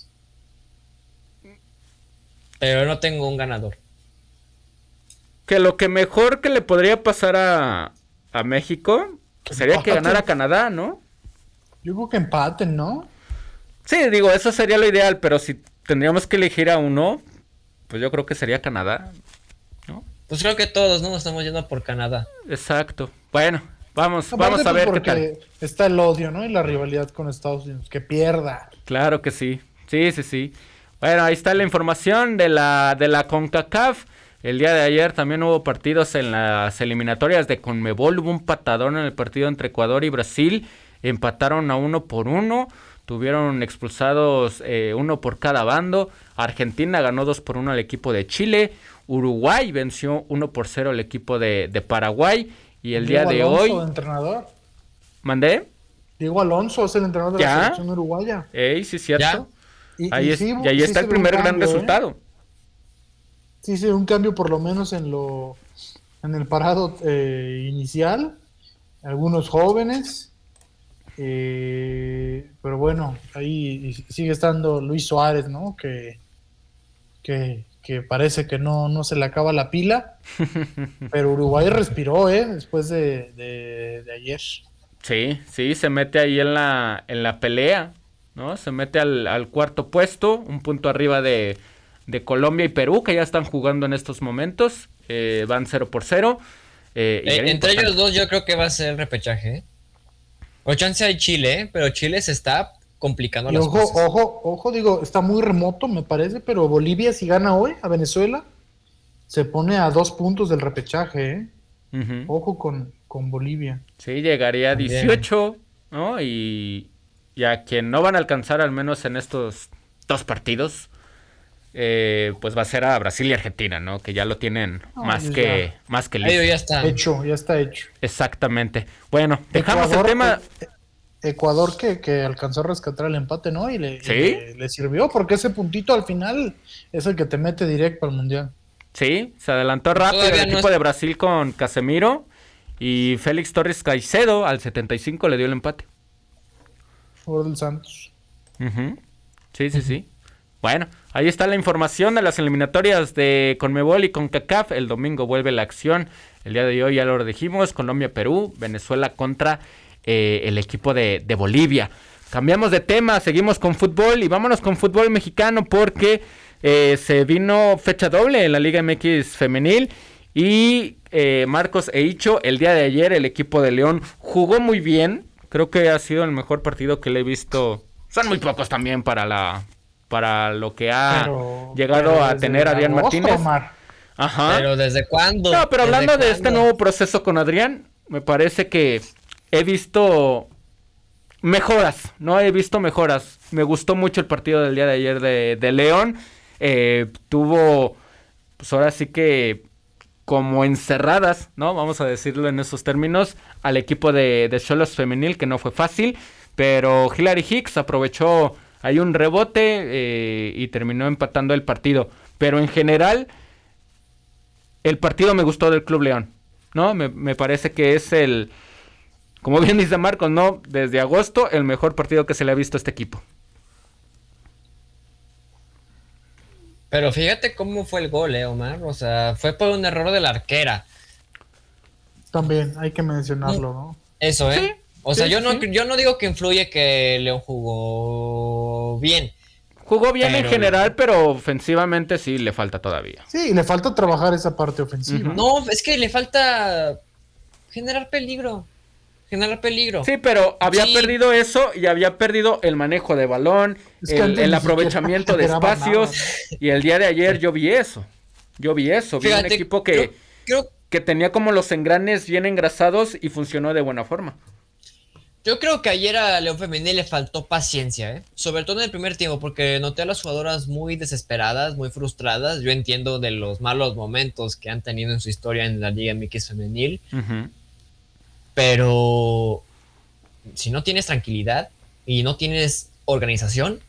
Pero no tengo un ganador. Que lo que mejor que le podría pasar a, a México Sería que ganara Canadá, ¿no? Yo creo que empaten, ¿no? Sí, digo, eso sería lo ideal, pero si tendríamos que elegir a uno, pues yo creo que sería Canadá, ¿no? Pues creo que todos, ¿no? Nos estamos yendo por Canadá. Exacto. Bueno, vamos, vamos a pues, ver qué tal. Está el odio, ¿no? Y la rivalidad con Estados Unidos, que pierda. Claro que sí. Sí, sí, sí. Bueno, ahí está la información de la, de la CONCACAF. El día de ayer también hubo partidos en las eliminatorias de Conmebol. Hubo un patadón en el partido entre Ecuador y Brasil. Empataron a uno por uno. Tuvieron expulsados eh, uno por cada bando. Argentina ganó dos por uno al equipo de Chile. Uruguay venció uno por cero al equipo de, Paraguay. Y el día de hoy. entrenador. ¿Mandé? Diego Alonso es el entrenador de la selección uruguaya. Ey, sí, cierto. Y, ahí, ahí está el primer gran ¿eh? resultado sí, sí, un cambio por lo menos en lo en el parado eh, inicial, algunos jóvenes, eh, pero bueno, ahí sigue estando Luis Suárez, ¿no? Que, que, parece que no, no se le acaba la pila, pero Uruguay respiró, ¿eh? Después de, de, ayer. Sí, sí, se mete ahí en la, en la pelea, ¿no? Se mete al, al cuarto puesto, un punto arriba de, de Colombia y Perú, que ya están jugando en estos momentos. Eh, van 0 por 0. Eh, eh, entre ellos dos yo creo que va a ser el repechaje. O chance hay Chile, pero Chile se está complicando las ojo, cosas. Ojo, ojo, digo, está muy remoto, me parece, pero Bolivia si gana hoy a Venezuela, se pone a dos puntos del repechaje, Ojo con, con, Bolivia. Sí, llegaría a 18, ¿no? Y, y a quien no van a alcanzar al menos en estos dos partidos, eh, pues va a ser a Brasil y Argentina, ¿no? Que ya lo tienen más, que, más que listo. ya está hecho, ya está hecho. Exactamente. Bueno, dejamos el tema. Ecuador que, que alcanzó a rescatar el empate, ¿no? Y le, le, sirvió, porque ese puntito al final es el que te mete directo al Mundial. Sí, se adelantó rápido el equipo de Brasil con Casemiro y Félix Torres Caicedo al 75 le dio el empate. Del Santos. Sí, sí, sí. Bueno, ahí está la información de las eliminatorias de Conmebol y CONCACAF. El domingo vuelve la acción. El día de hoy ya lo dijimos, Colombia-Perú, Venezuela contra eh, el equipo de, Bolivia. Cambiamos de tema, seguimos con fútbol y vámonos con fútbol mexicano porque eh, se vino fecha doble en la Liga MX femenil y eh, Marcos Eicho el día de ayer el equipo de León jugó muy bien. Creo que ha sido el mejor partido que le he visto. Son muy pocos también para la para lo que ha llegado a tener Adrián Martínez. Ajá. Pero desde cuándo? No, pero hablando de este nuevo proceso con Adrián, me parece que he visto mejoras, ¿no? He visto mejoras. Me gustó mucho el partido del día de ayer de, León. Eh, tuvo, pues ahora sí que como encerradas, ¿no? Vamos a decirlo en esos términos, al equipo de Cholos Femenil, que no fue fácil, pero Hilary Hicks aprovechó ahí un rebote eh, y terminó empatando el partido. Pero en general, el partido me gustó del Club León, ¿no? Me, me parece que es el, como bien dice Marcos, ¿no? Desde agosto, el mejor partido que se le ha visto a este equipo. Pero fíjate cómo fue el gol, ¿eh, Omar? O sea, fue por un error de la arquera. También, hay que mencionarlo, ¿no? Eso, ¿eh? o sea, yo, no, yo no digo que influye que León jugó bien. Jugó bien en general, pero ofensivamente sí le falta todavía. Sí, le falta trabajar esa parte ofensiva. No, es que le falta generar peligro generar peligro. Sí, pero había perdido eso y había perdido el manejo de balón, el, aprovechamiento de espacios. Y el día de ayer yo vi eso. Yo vi eso. vi un equipo que, que tenía como los engranes bien engrasados y funcionó de buena forma. Yo creo que ayer a León Femenil le faltó paciencia, ¿eh? sobre todo en el primer tiempo, porque noté a las jugadoras muy desesperadas, muy frustradas. Yo entiendo de los malos momentos que han tenido en su historia en la Liga MX Femenil. Pero si no tienes tranquilidad y no tienes organización,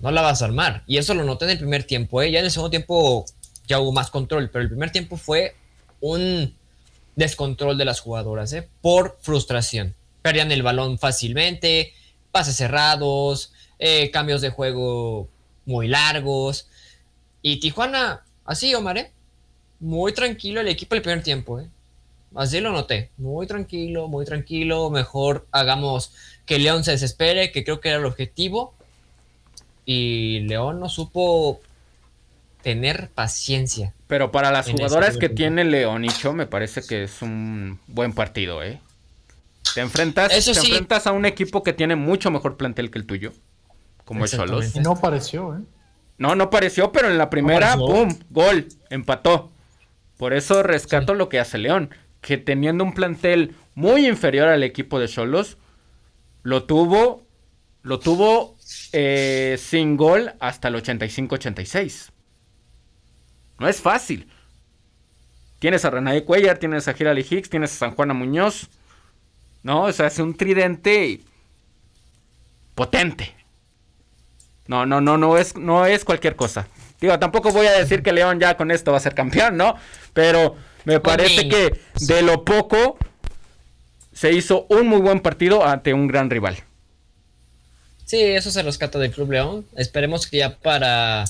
no la vas a armar. Y eso lo noté en el primer tiempo. ¿eh? Ya en el segundo tiempo ya hubo más control, pero el primer tiempo fue un descontrol de las jugadoras ¿eh? por frustración. Perdían el balón fácilmente, pases cerrados, eh, cambios de juego muy largos. Y Tijuana, así, Omar, ¿eh? muy tranquilo el equipo el primer tiempo. ¿eh? Así lo noté. Muy tranquilo, muy tranquilo. Mejor hagamos que León se desespere, que creo que era el objetivo. Y León no supo tener paciencia. Pero para las jugadoras que tiene León Cho, me parece que es un buen partido, ¿eh? Te enfrentas, te enfrentas a un equipo que tiene mucho mejor plantel que el tuyo, como el Cholos. Y no pareció, ¿eh? No, no pareció, pero en la primera, ¡pum! Gol, empató. Por eso rescato lo que hace León que teniendo un plantel muy inferior al equipo de Cholos, lo tuvo, lo tuvo eh, sin gol hasta el 85-86. No es fácil. Tienes a René Cuellar, tienes a Girali Hicks, tienes a San Juana Muñoz. No, o sea, es un tridente potente. No, no, no, no es, no es cualquier cosa. Digo, tampoco voy a decir que León ya con esto va a ser campeón, ¿no? Pero me parece que de lo poco se hizo un muy buen partido ante un gran rival. Sí, eso se rescata del Club León. Esperemos que ya para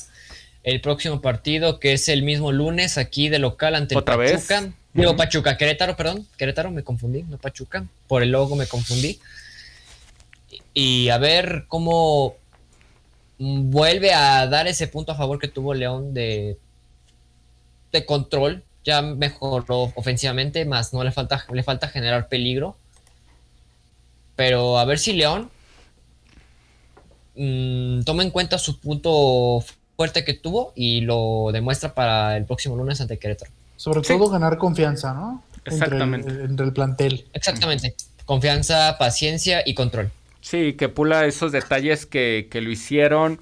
el próximo partido, que es el mismo lunes aquí de local ante el Pachuca. Digo, Pachuca, Querétaro, perdón. Querétaro, me confundí, no Pachuca. Por el logo me confundí. Y a ver cómo vuelve a dar ese punto a favor que tuvo León de, de control ya mejoró ofensivamente, más no le falta, le falta generar peligro. Pero a ver si León mm, toma en cuenta su punto fuerte que tuvo y lo demuestra para el próximo lunes ante Querétaro. Sobre todo ganar confianza, ¿no? Exactamente. Entre el, plantel. Exactamente. Confianza, paciencia y control. Sí, que pula esos detalles que, que lo hicieron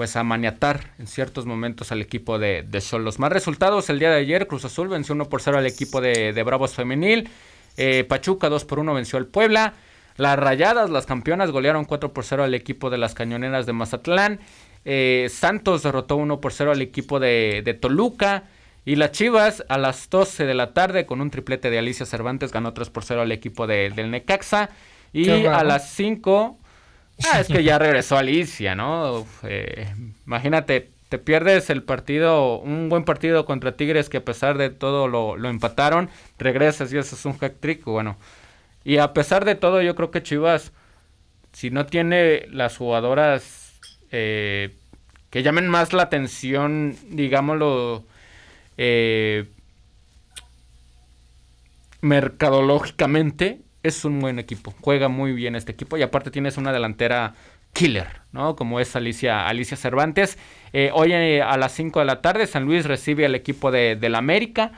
pues a maniatar en ciertos momentos al equipo de, de Solos. Más resultados el día de ayer, Cruz Azul venció 1 por 0 al equipo de, Bravos Femenil, eh, Pachuca 2 por 1 venció al Puebla, Las Rayadas, las campeonas, golearon 4 por 0 al equipo de las Cañoneras de Mazatlán. Eh, Santos derrotó 1 por 0 al equipo de, de, Toluca. Y las Chivas a las 12 de la tarde con un triplete de Alicia Cervantes ganó 3 por 0 al equipo de, del Necaxa. Y a las 5... Ah, es que ya regresó Alicia, ¿no? Eh, imagínate, te pierdes el partido, un buen partido contra Tigres que a pesar de todo lo, lo empataron, regresas y eso es un hack trick, bueno. Y a pesar de todo, yo creo que Chivas, si no tiene las jugadoras eh, que llamen más la atención, digámoslo, eh, mercadológicamente, es un buen equipo. Juega muy bien este equipo y aparte tienes una delantera killer, ¿no? Como es Alicia, Alicia Cervantes. Eh, hoy eh, a las 5 de la tarde San Luis recibe al equipo de, del América.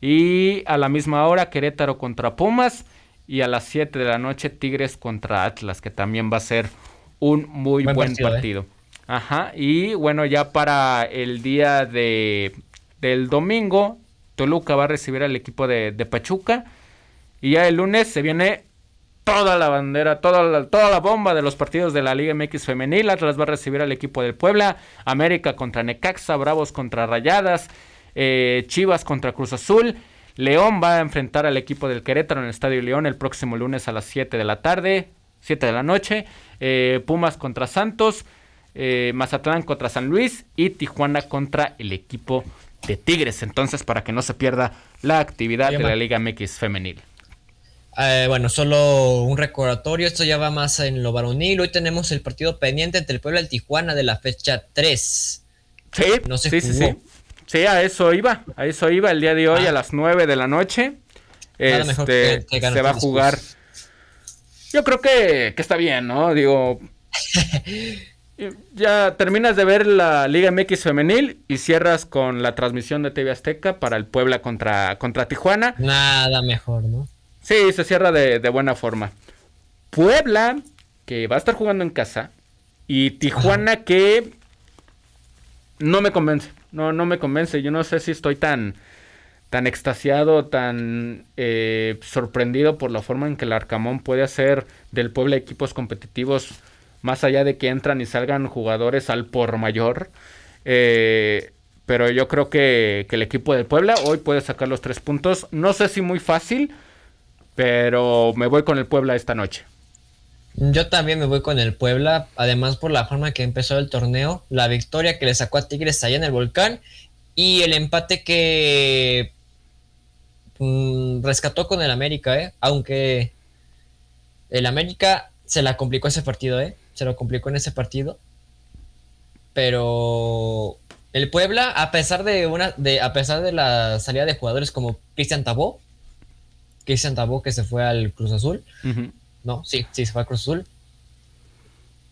Y a la misma hora Querétaro contra Pumas. Y a las 7 de la noche Tigres contra Atlas, que también va a ser un muy buen, partido. ¿eh? Ajá. Y bueno, ya para el día de, del domingo, Toluca va a recibir al equipo de, de Pachuca. Y ya el lunes se viene toda la bandera, toda la, toda la bomba de los partidos de la Liga MX femenil. Atlas va a recibir al equipo del Puebla, América contra Necaxa, Bravos contra Rayadas, eh, Chivas contra Cruz Azul. León va a enfrentar al equipo del Querétaro en el Estadio León el próximo lunes a las 7 de la tarde, 7 de la noche. Eh, Pumas contra Santos, eh, Mazatlán contra San Luis y Tijuana contra el equipo de Tigres. Entonces, para que no se pierda la actividad de la Liga MX femenil. Eh, bueno, solo un recordatorio, esto ya va más en lo varonil. Hoy tenemos el partido pendiente entre el pueblo y el Tijuana de la fecha 3. Sí, no sí, sí, sí, sí. a eso iba, a eso iba el día de hoy ah. a las 9 de la noche. Este, se va a jugar. Yo creo que, que está bien, ¿no? Digo, ya terminas de ver la Liga MX femenil y cierras con la transmisión de TV Azteca para el Puebla contra, contra Tijuana. Nada mejor, ¿no? Sí, se cierra de, buena forma. Puebla, que va a estar jugando en casa. Y Tijuana, que no me convence. No, no me convence. Yo no sé si estoy tan, tan extasiado, tan eh, sorprendido por la forma en que el Arcamón puede hacer del Puebla equipos competitivos, más allá de que entran y salgan jugadores al por mayor. Eh, pero yo creo que, que el equipo del Puebla hoy puede sacar los tres puntos. No sé si muy fácil pero me voy con el Puebla esta noche. Yo también me voy con el Puebla, además por la forma que empezó el torneo, la victoria que le sacó a Tigres allá en el volcán y el empate que mm, rescató con el América, ¿eh? aunque el América se la complicó ese partido, ¿eh? se lo complicó en ese partido, pero el Puebla, a pesar de una, de, a pesar de la salida de jugadores como Cristian Tabó, Cristian Tabó que se fue al Cruz Azul. No, sí, sí, se fue al Cruz Azul.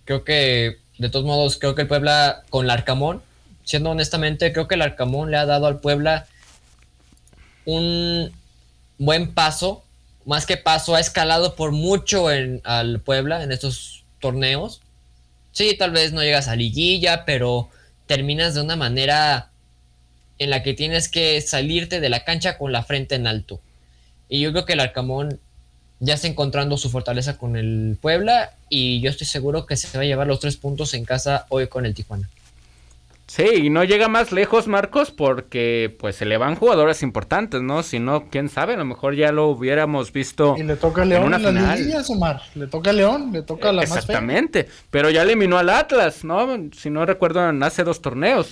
Creo que, de todos modos, creo que el Puebla con el Arcamón, siendo honestamente, creo que el Arcamón le ha dado al Puebla un buen paso. Más que paso, ha escalado por mucho en, al Puebla en estos torneos. Sí, tal vez no llegas a liguilla, pero terminas de una manera en la que tienes que salirte de la cancha con la frente en alto. Y yo creo que el Arcamón ya está encontrando su fortaleza con el Puebla y yo estoy seguro que se va a llevar los tres puntos en casa hoy con el Tijuana. Sí, y no llega más lejos, Marcos, porque pues se le van jugadores importantes, ¿no? Si no, quién sabe, a lo mejor ya lo hubiéramos visto. Y le toca a León en, una las Omar. Le toca a León, le toca a la Exactamente, pero ya eliminó al Atlas, ¿no? Si no recuerdo, hace dos torneos.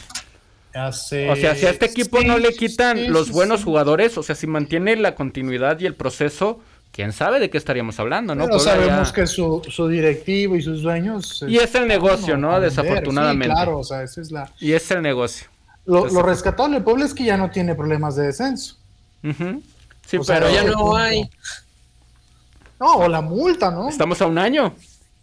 O sea, si a este equipo no le quitan los buenos jugadores, o sea, si mantiene la continuidad y el proceso, quién sabe de qué estaríamos hablando, ¿no? Pero sabemos que su, su, directivo y sus dueños. Y es el negocio, ¿no? Desafortunadamente. claro, o sea, esa es la. Y es el negocio. Lo, lo rescatable del pueblo es que ya no tiene problemas de descenso. Sí, pero ya no hay. No, o la multa, ¿no? Estamos a un año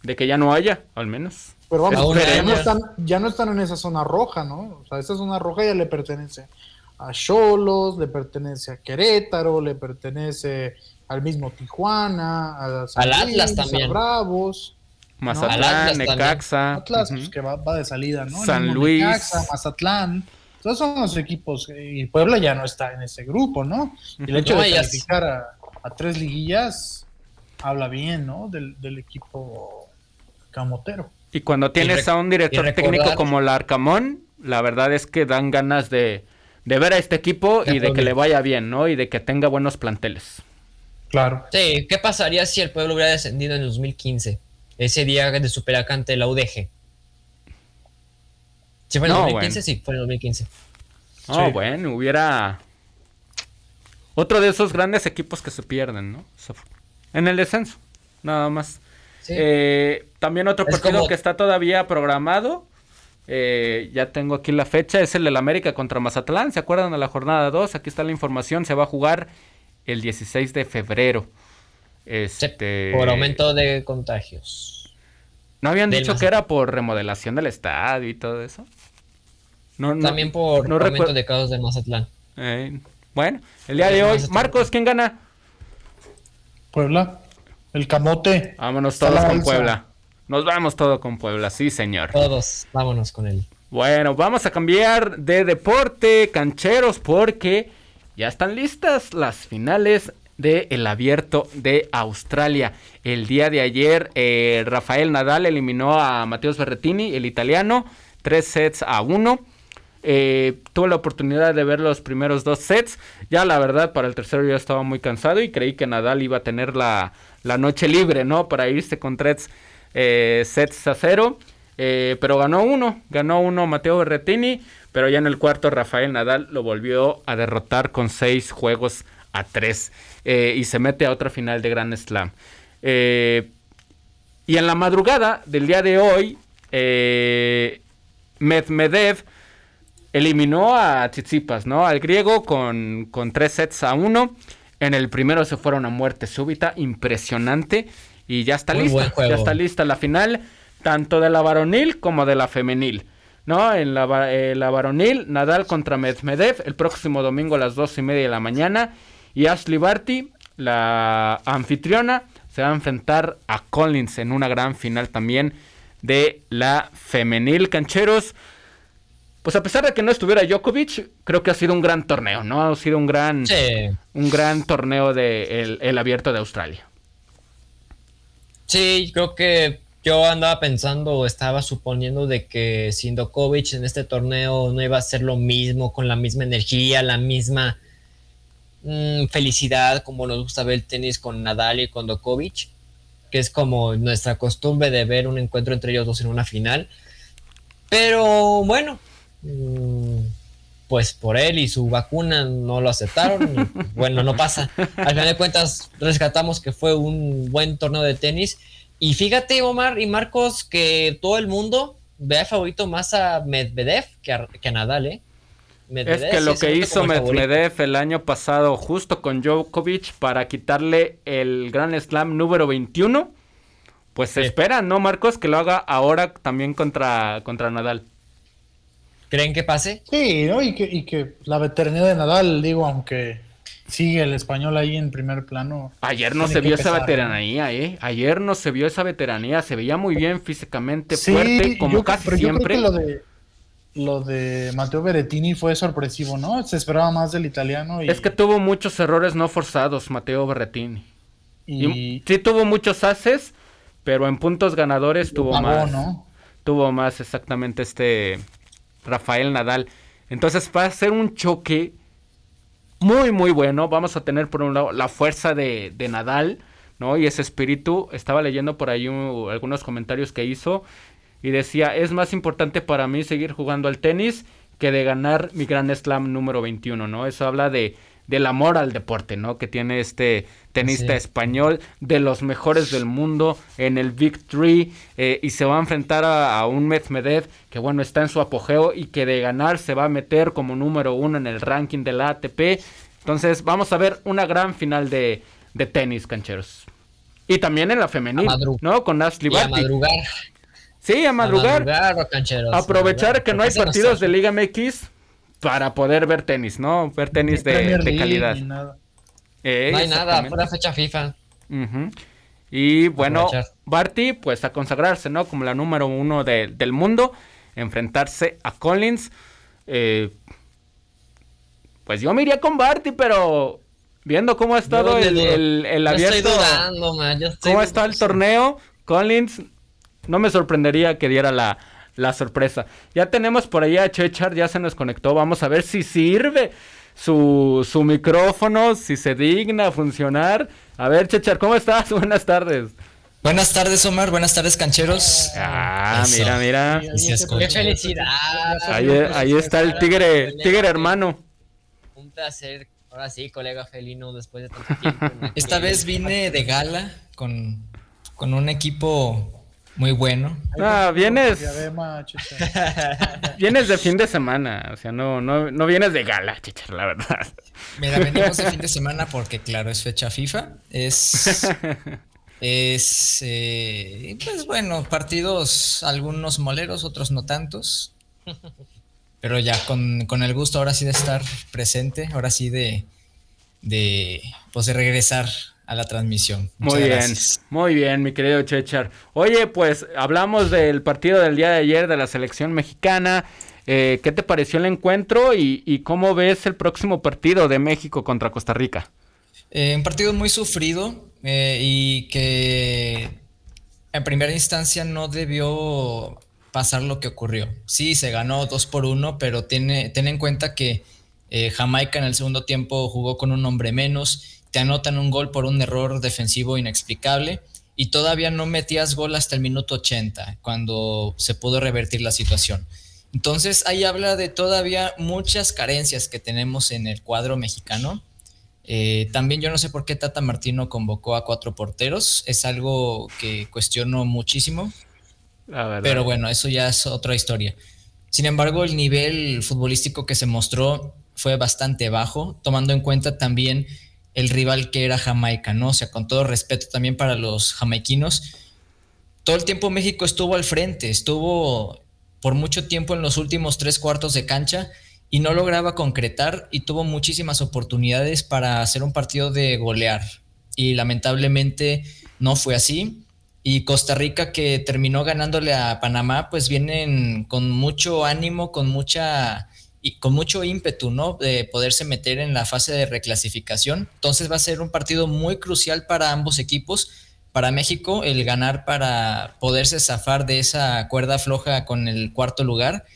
de que ya no haya, al menos. Pero vamos, ya no, están, ya no están en esa zona roja, ¿no? O sea, esa zona roja ya le pertenece a Cholos, le pertenece a Querétaro, le pertenece al mismo Tijuana, a al Atlas también. A Bravos. Mazatlán, Necaxa. Atlas, pues que va, de salida, ¿no? San Luis. Necaxa, Mazatlán. Todos son los equipos. Y Puebla ya no está en ese grupo, ¿no? Y el hecho de calificar a, a tres liguillas habla bien, ¿no? Del, del equipo camotero. Y cuando tienes a un director técnico como Larcamón, la verdad es que dan ganas de, de ver a este equipo y de que le vaya bien, ¿no? Y de que tenga buenos planteles. Claro. Sí, ¿qué pasaría si el pueblo hubiera descendido en el 2015? Ese día de Superaca ante la UDG. ¿Sí fue en el No, 2015? bueno. Sí, fue en el 2015. Oh, Sí. bueno, hubiera otro de esos grandes equipos que se pierden, ¿no? En el descenso, nada más. Sí. Eh, también otro Es partido como- que está todavía programado. eh, ya tengo aquí la fecha. Es el del América contra Mazatlán. ¿Se acuerdan de la jornada 2? Aquí está la información. Se va a jugar el 16 de febrero. Sí, Este, por aumento de contagios. ¿No habían del dicho que era por remodelación del estadio y todo eso? No, no- También por no aumento de casos de Mazatlán. Eh, bueno, el día de hoy. Marcos, ¿quién gana? Puebla, el camote. Vámonos Está todos con alza. Puebla. Nos vamos todo con Puebla, sí, señor. Todos, vámonos con él. Bueno, vamos a cambiar de deporte, cancheros, porque ya están listas las finales del Abierto de Australia. El día de ayer, eh, Rafael Nadal eliminó a Mateos Berretini, el italiano, tres sets a uno. Eh, tuve la oportunidad de ver los primeros dos sets. Ya la verdad, para el tercero yo estaba muy cansado y creí que Nadal iba a tener la, la noche libre, ¿no? Para irse con tres eh, sets a cero. Eh, pero ganó uno, ganó uno Mateo Berretini, pero ya en el cuarto Rafael Nadal lo volvió a derrotar con seis juegos a tres eh, y se mete a otra final de Grand Slam. Y en la madrugada del día de hoy, Medvedev eliminó a Tsitsipas, ¿no? Al griego con, con tres sets a uno. En el primero se fueron a muerte súbita, impresionante. Y ya está Muy lista, ya está lista la final, tanto de la varonil como de la femenil. ¿No? En la, eh, la varonil, Nadal contra Medvedev, el próximo domingo a las dos y media de la mañana. Y Ashley Barty, la anfitriona, se va a enfrentar a Collins en una gran final también de la femenil. Cancheros, pues a pesar de que no estuviera Djokovic, creo que ha sido un gran torneo, ¿no? Ha sido un gran, Sí, un gran torneo de el, el abierto de Australia. sí, creo que yo andaba pensando estaba suponiendo de que sin Djokovic en este torneo no iba a ser lo mismo, con la misma energía, la misma mm, felicidad como nos gusta ver el tenis con Nadal y con Djokovic, que es como nuestra costumbre de ver un encuentro entre ellos dos en una final. Pero bueno, pues por él y su vacuna no lo aceptaron. y, bueno, no pasa. Al final de cuentas, rescatamos que fue un buen torneo de tenis. Y fíjate, Omar y Marcos, que todo el mundo ve a favorito más a Medvedev que a, que a Nadal, ¿eh? Es que lo que hizo el. Medvedev el año pasado justo con Djokovic para quitarle el Grand Slam número 21, pues se espera, ¿no, Marcos? Que lo haga ahora también contra, contra Nadal. ¿Creen que pase? Sí, ¿no? Y que, y que la veteranía de Nadal, digo, aunque sigue el español ahí en primer plano. Ayer no se vio esa pesar, veteranía, ¿eh? Ayer no se vio esa veteranía, se veía muy bien físicamente, Sí, fuerte, como yo- casi pero yo creo siempre. que lo de, lo de Matteo Berrettini fue sorpresivo, ¿no? Se esperaba más del italiano y, Es que tuvo muchos errores no forzados, Mateo Berretini. y Y sí tuvo muchos haces, pero en puntos ganadores tuvo pagó, más. ¿no? Tuvo más exactamente este Rafael Nadal. Entonces va a ser un choque muy, muy bueno. Vamos a tener por un lado la fuerza de, de Nadal, ¿no? Y ese espíritu. Estaba leyendo por ahí un- algunos comentarios que hizo y decía, es más importante para mí seguir jugando al tenis que de ganar mi Grand Slam número 21, ¿no? Eso habla de del amor al deporte, ¿no? Que tiene este tenista Sí. español de los mejores del mundo en el Big Three eh, y se va a enfrentar a, a un Medvedev que bueno está en su apogeo y que de ganar se va a meter como número uno en el ranking de la ATP. Entonces vamos a ver una gran final de, de tenis, cancheros. Y también en la femenil, A madru- ¿no? Con Ashley Y a Barty. madrugar. Sí, a madrugar. A madrugar, cancheros, Aprovechar madrugar, que no hay partidos de Liga MX para poder ver tenis, ¿no? Ver tenis de, de League calidad. ni nada. Eh, No hay nada, pura fecha FIFA. Y bueno. Barty, pues a consagrarse, ¿no? Como la número uno de- del mundo, enfrentarse a Collins. Eh, pues yo me iría con Barty, pero viendo cómo ha estado el, el, abierto. Estoy dudando, man. ¿Cómo está el torneo? Collins, no me sorprendería que diera la, la sorpresa. Ya tenemos por ahí a Chechar, ya se nos conectó. Vamos a ver si sirve su, su micrófono, si se digna a funcionar. A ver, Chechar, ¿cómo estás? Buenas tardes. Buenas tardes, Omar. Buenas tardes, cancheros. Ah, mira, mira. Qué felicidad. Ahí, está el tigre, tigre hermano. Un placer. Ahora sí, colega felino, después de tanto tiempo. Esta vez vine de gala con, con un equipo muy bueno. Ah, vienes. vienes de fin de semana. O sea, no, no, no vienes de gala, chichar, la verdad. Mira, venimos de fin de semana porque, claro, es fecha FIFA. Es. Es. Eh, pues bueno, partidos, algunos moleros, otros no tantos. Pero ya, con, con, el gusto ahora sí de estar presente, ahora sí de. de pues de regresar a la transmisión. muy bien, muy bien, mi querido Chechar. Oye, pues hablamos del partido del día de ayer de la selección mexicana. Eh, ¿Qué te pareció el encuentro y, cómo ves el próximo partido de México contra Costa Rica? Eh, un partido muy sufrido eh, y que en primera instancia no debió pasar lo que ocurrió. Sí, se ganó 2 por 1, pero tiene, ten en cuenta que Jamaica en el segundo tiempo jugó con un hombre menos te anotan un gol por un error defensivo inexplicable y todavía no metías gol hasta el minuto 80, cuando se pudo revertir la situación. Entonces ahí habla de todavía muchas carencias que tenemos en el cuadro mexicano. Eh, también yo no sé por qué Tata Martino convocó a cuatro porteros, es algo que cuestiono muchísimo. Pero bueno, eso ya es otra historia. Sin embargo, el nivel futbolístico que se mostró fue bastante bajo, tomando en cuenta también el rival que era Jamaica, ¿no? Sea, con todo respeto también para los jamaiquinos, todo el tiempo México estuvo al frente, estuvo por mucho tiempo en los últimos tres cuartos de cancha y no lograba concretar y tuvo muchísimas oportunidades para hacer un partido de golear. Y lamentablemente no fue así. Y Costa Rica que terminó ganándole a Panamá, pues vienen con mucho ánimo, con mucha y con mucho ímpetu, ¿no? De poderse meter en la fase de reclasificación. Entonces va a ser un partido muy crucial para ambos equipos. Para México, el ganar para poderse zafar de esa cuerda floja con el cuarto lugar.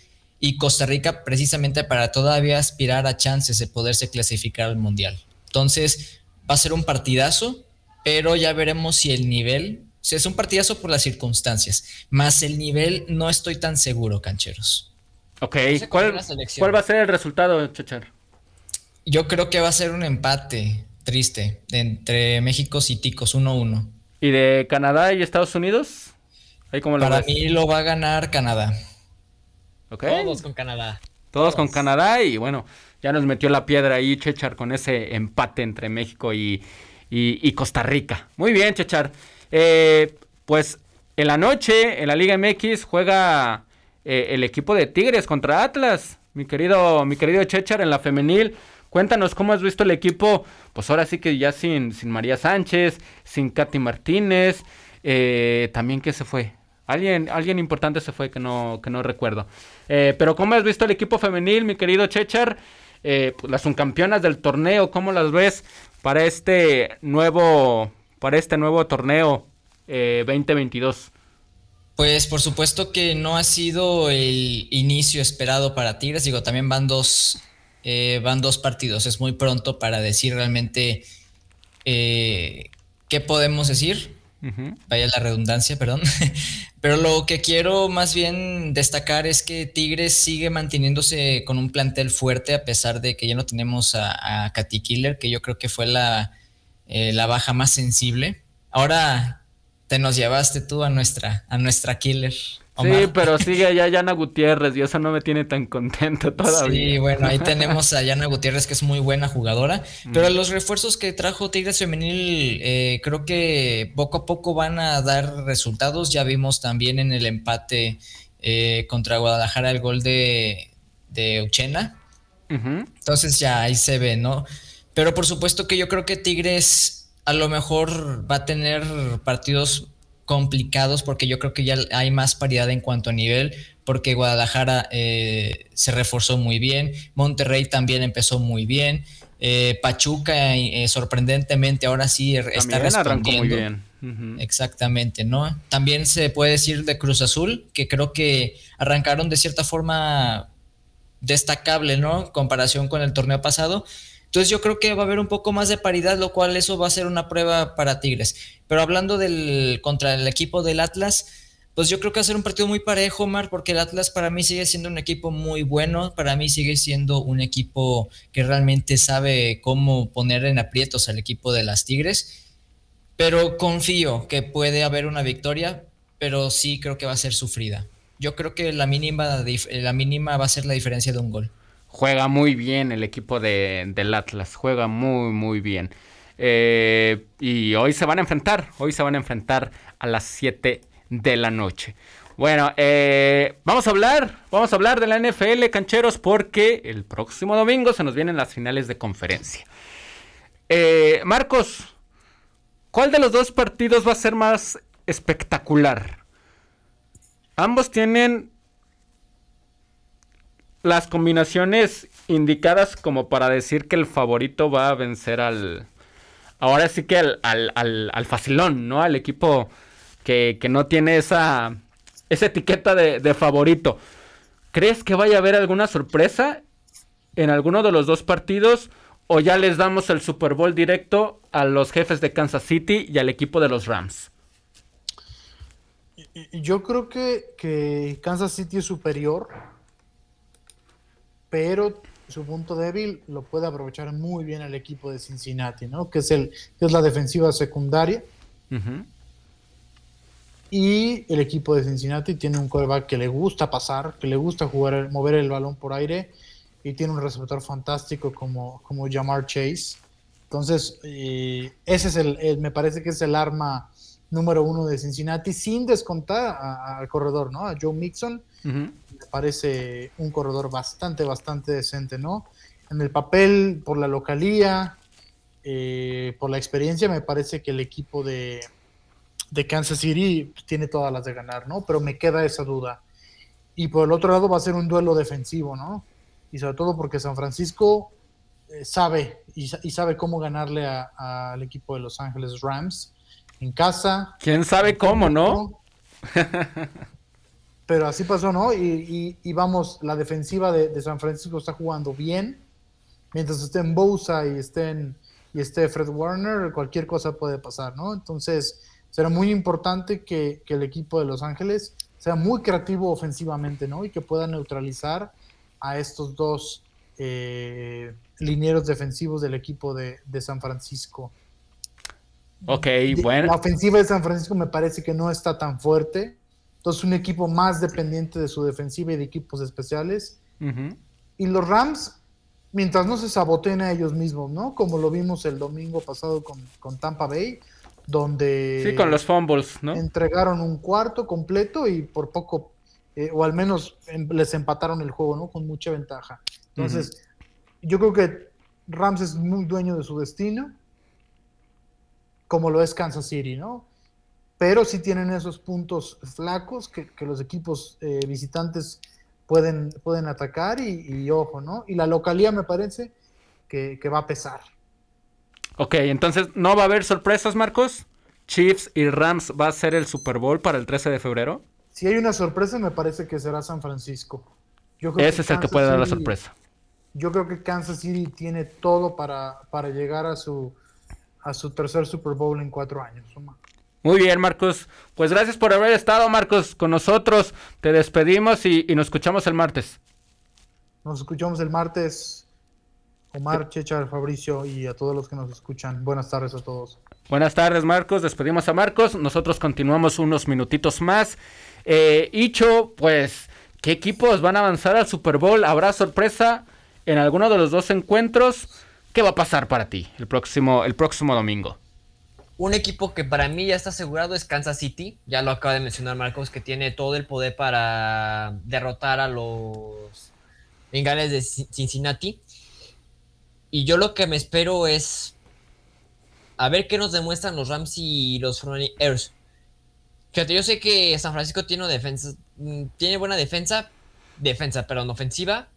Y Costa Rica, precisamente para todavía aspirar a chances de poderse clasificar al Mundial. Entonces, va a ser un partidazo, pero ya veremos si el nivel. O es un partidazo por las circunstancias, más el nivel no estoy tan seguro, cancheros. Ok, ¿Cuál, va a ser el resultado, Chachar? Yo creo que va a ser un empate triste entre México y Ticos 1-1. ¿Y de Canadá y Estados Unidos? Para mí lo va a ganar Canadá. Todos con Canadá. Todos, con Canadá y bueno, ya nos metió la piedra ahí Chechar con ese empate entre México y, Costa Rica. Muy bien, Chechar. Eh, pues en la noche, en la Liga MX, juega eh, el equipo de Tigres contra Atlas. Mi querido, mi querido Chechar en la femenil. Cuéntanos cómo has visto el equipo, pues ahora sí que ya sin, sin María Sánchez, sin Katy Martínez, eh, también que se fue. Alguien, alguien importante se fue que no, que no recuerdo. Eh, pero ¿cómo has visto el equipo femenil, mi querido Chechar? Pues las subcampeonas del torneo, ¿cómo las ves para este nuevo, para este nuevo torneo 2022? Pues por supuesto que no ha sido el inicio esperado para Tigres. Digo, también van dos, eh, van dos partidos. Es muy pronto para decir realmente eh, qué podemos decir. Vaya la redundancia, perdón. Pero lo que quiero más bien destacar es que Tigres sigue manteniéndose con un plantel fuerte a pesar de que ya no tenemos a, a Katy Killer, que yo creo que fue la, eh, la baja más sensible. Ahora te nos llevaste tú a nuestra, a nuestra killer. Sí, pero sigue allá Yana Gutiérrez y eso no me tiene tan contento todavía. Sí, bueno, ahí tenemos a Yana Gutiérrez que es muy buena jugadora, mm. pero los refuerzos que trajo Tigres Femenil eh, creo que poco a poco van a dar resultados. Ya vimos también en el empate eh, contra Guadalajara el gol de, de Uchena. Entonces ya ahí se ve, ¿no? Pero por supuesto que yo creo que Tigres a lo mejor va a tener partidos complicados porque yo creo que ya hay más paridad en cuanto a nivel, porque Guadalajara eh, se reforzó muy bien, Monterrey también empezó muy bien, Eh, Pachuca, eh, sorprendentemente, ahora sí está respondiendo. Muy bien. Exactamente, ¿no? También se puede decir de Cruz Azul, que creo que arrancaron de cierta forma destacable, ¿no? En comparación con el torneo pasado. Entonces yo creo que va a haber un poco más de paridad, lo cual eso va a ser una prueba para Tigres. Pero hablando del contra el equipo del Atlas, pues yo creo que va a ser un partido muy parejo, Mar, porque el Atlas para mí sigue siendo un equipo muy bueno, para mí sigue siendo un equipo que realmente sabe cómo poner en aprietos al equipo de las Tigres, pero confío que puede haber una victoria, pero sí creo que va a ser sufrida. Yo creo que la mínima, la mínima va a ser la diferencia de un gol. Juega muy bien el equipo de, del Atlas, juega muy, muy bien. Eh, y hoy se van a enfrentar, hoy se van a enfrentar a las 7 de la noche. Bueno, eh, vamos a hablar, vamos a hablar de la NFL, cancheros, porque el próximo domingo se nos vienen las finales de conferencia. Eh, Marcos, ¿cuál de los dos partidos va a ser más espectacular? Ambos tienen las combinaciones indicadas como para decir que el favorito va a vencer al... Ahora sí que al, al, al facilón, ¿no? Al equipo que, no tiene esa, esa etiqueta de, favorito. ¿Crees que vaya a haber alguna sorpresa en alguno de los dos partidos? ¿O ya les damos el Super Bowl directo a los jefes de Kansas City y al equipo de los Rams? Yo creo que, que Kansas City es superior, pero su punto débil lo puede aprovechar muy bien el equipo de Cincinnati, ¿no? Que es, el, que es la defensiva secundaria. Y el equipo de Cincinnati tiene un quarterback que le gusta pasar, que le gusta jugar, mover el balón por aire y tiene un receptor fantástico como, como Jamar Chase. Entonces, eh, ese es el, me parece que es el arma número uno de Cincinnati, sin descontar al corredor, ¿no? A Joe Mixon. Me parece un corredor bastante, bastante decente, ¿no? En el papel, por la localía, eh, por la experiencia, me parece que el equipo de, de Kansas City pues, tiene todas las de ganar, ¿no? Pero me queda esa duda. Y por el otro lado va a ser un duelo defensivo, ¿no? Y sobre todo porque San Francisco eh, sabe y, sabe cómo ganarle al equipo de Los Ángeles Rams en casa. ¿Quién sabe cómo, no? Pero así pasó, ¿no? Y, vamos, la defensiva de, San Francisco está jugando bien. Mientras estén Bosa y estén y esté Fred Warner, cualquier cosa puede pasar, ¿no? Entonces, será muy importante que, el equipo de Los Ángeles sea muy creativo ofensivamente, ¿no? Y que pueda neutralizar a estos dos eh, linieros defensivos del equipo de, San Francisco. Ok, bueno. La ofensiva de San Francisco me parece que no está tan fuerte. Entonces, un equipo más dependiente de su defensiva y de equipos especiales. Y los Rams, mientras no se saboteen a ellos mismos, ¿no? Como lo vimos el domingo pasado con, con Tampa Bay, donde... Sí, con los fumbles, ¿no? Entregaron un cuarto completo y por poco, eh, o al menos em, les empataron el juego, ¿no? Con mucha ventaja. Entonces, yo creo que Rams es muy dueño de su destino, como lo es Kansas City, ¿no? Pero sí tienen esos puntos flacos que, los equipos eh, visitantes pueden, pueden atacar y, ojo, ¿no? Y la localidad me parece que va a pesar. Ok, entonces no va a haber sorpresas, Marcos. Chiefs y Rams va a ser el Super Bowl para el 13 de febrero. Si hay una sorpresa, me parece que será San Francisco. Ese es el que puede dar la sorpresa. Yo creo que Kansas City tiene todo para, para llegar a su, a su tercer Super Bowl en cuatro años. Muy bien, Marcos. Pues gracias por haber estado, Marcos, con nosotros. Te despedimos y nos escuchamos el martes. Nos escuchamos el martes. Omar, Chechar, Fabricio y a todos los que nos escuchan. Buenas tardes a todos. Buenas tardes, Marcos. Despedimos a Marcos. Nosotros continuamos unos minutitos más. Eh, Icho, pues, ¿qué equipos van a avanzar al Super Bowl? ¿Habrá sorpresa en alguno de los dos encuentros? ¿Qué va a pasar para ti el próximo, el próximo domingo? Un equipo que para mí ya está asegurado es Kansas City. Ya lo acaba de mencionar Marcos, que tiene todo el poder para derrotar a los Bengales de Cincinnati. Y yo lo que me espero es a ver qué nos demuestran los Rams y los Airs. Fíjate, yo sé que San Francisco tiene defensa, mm, tiene buena defensa, defensa, perdón, ofensiva.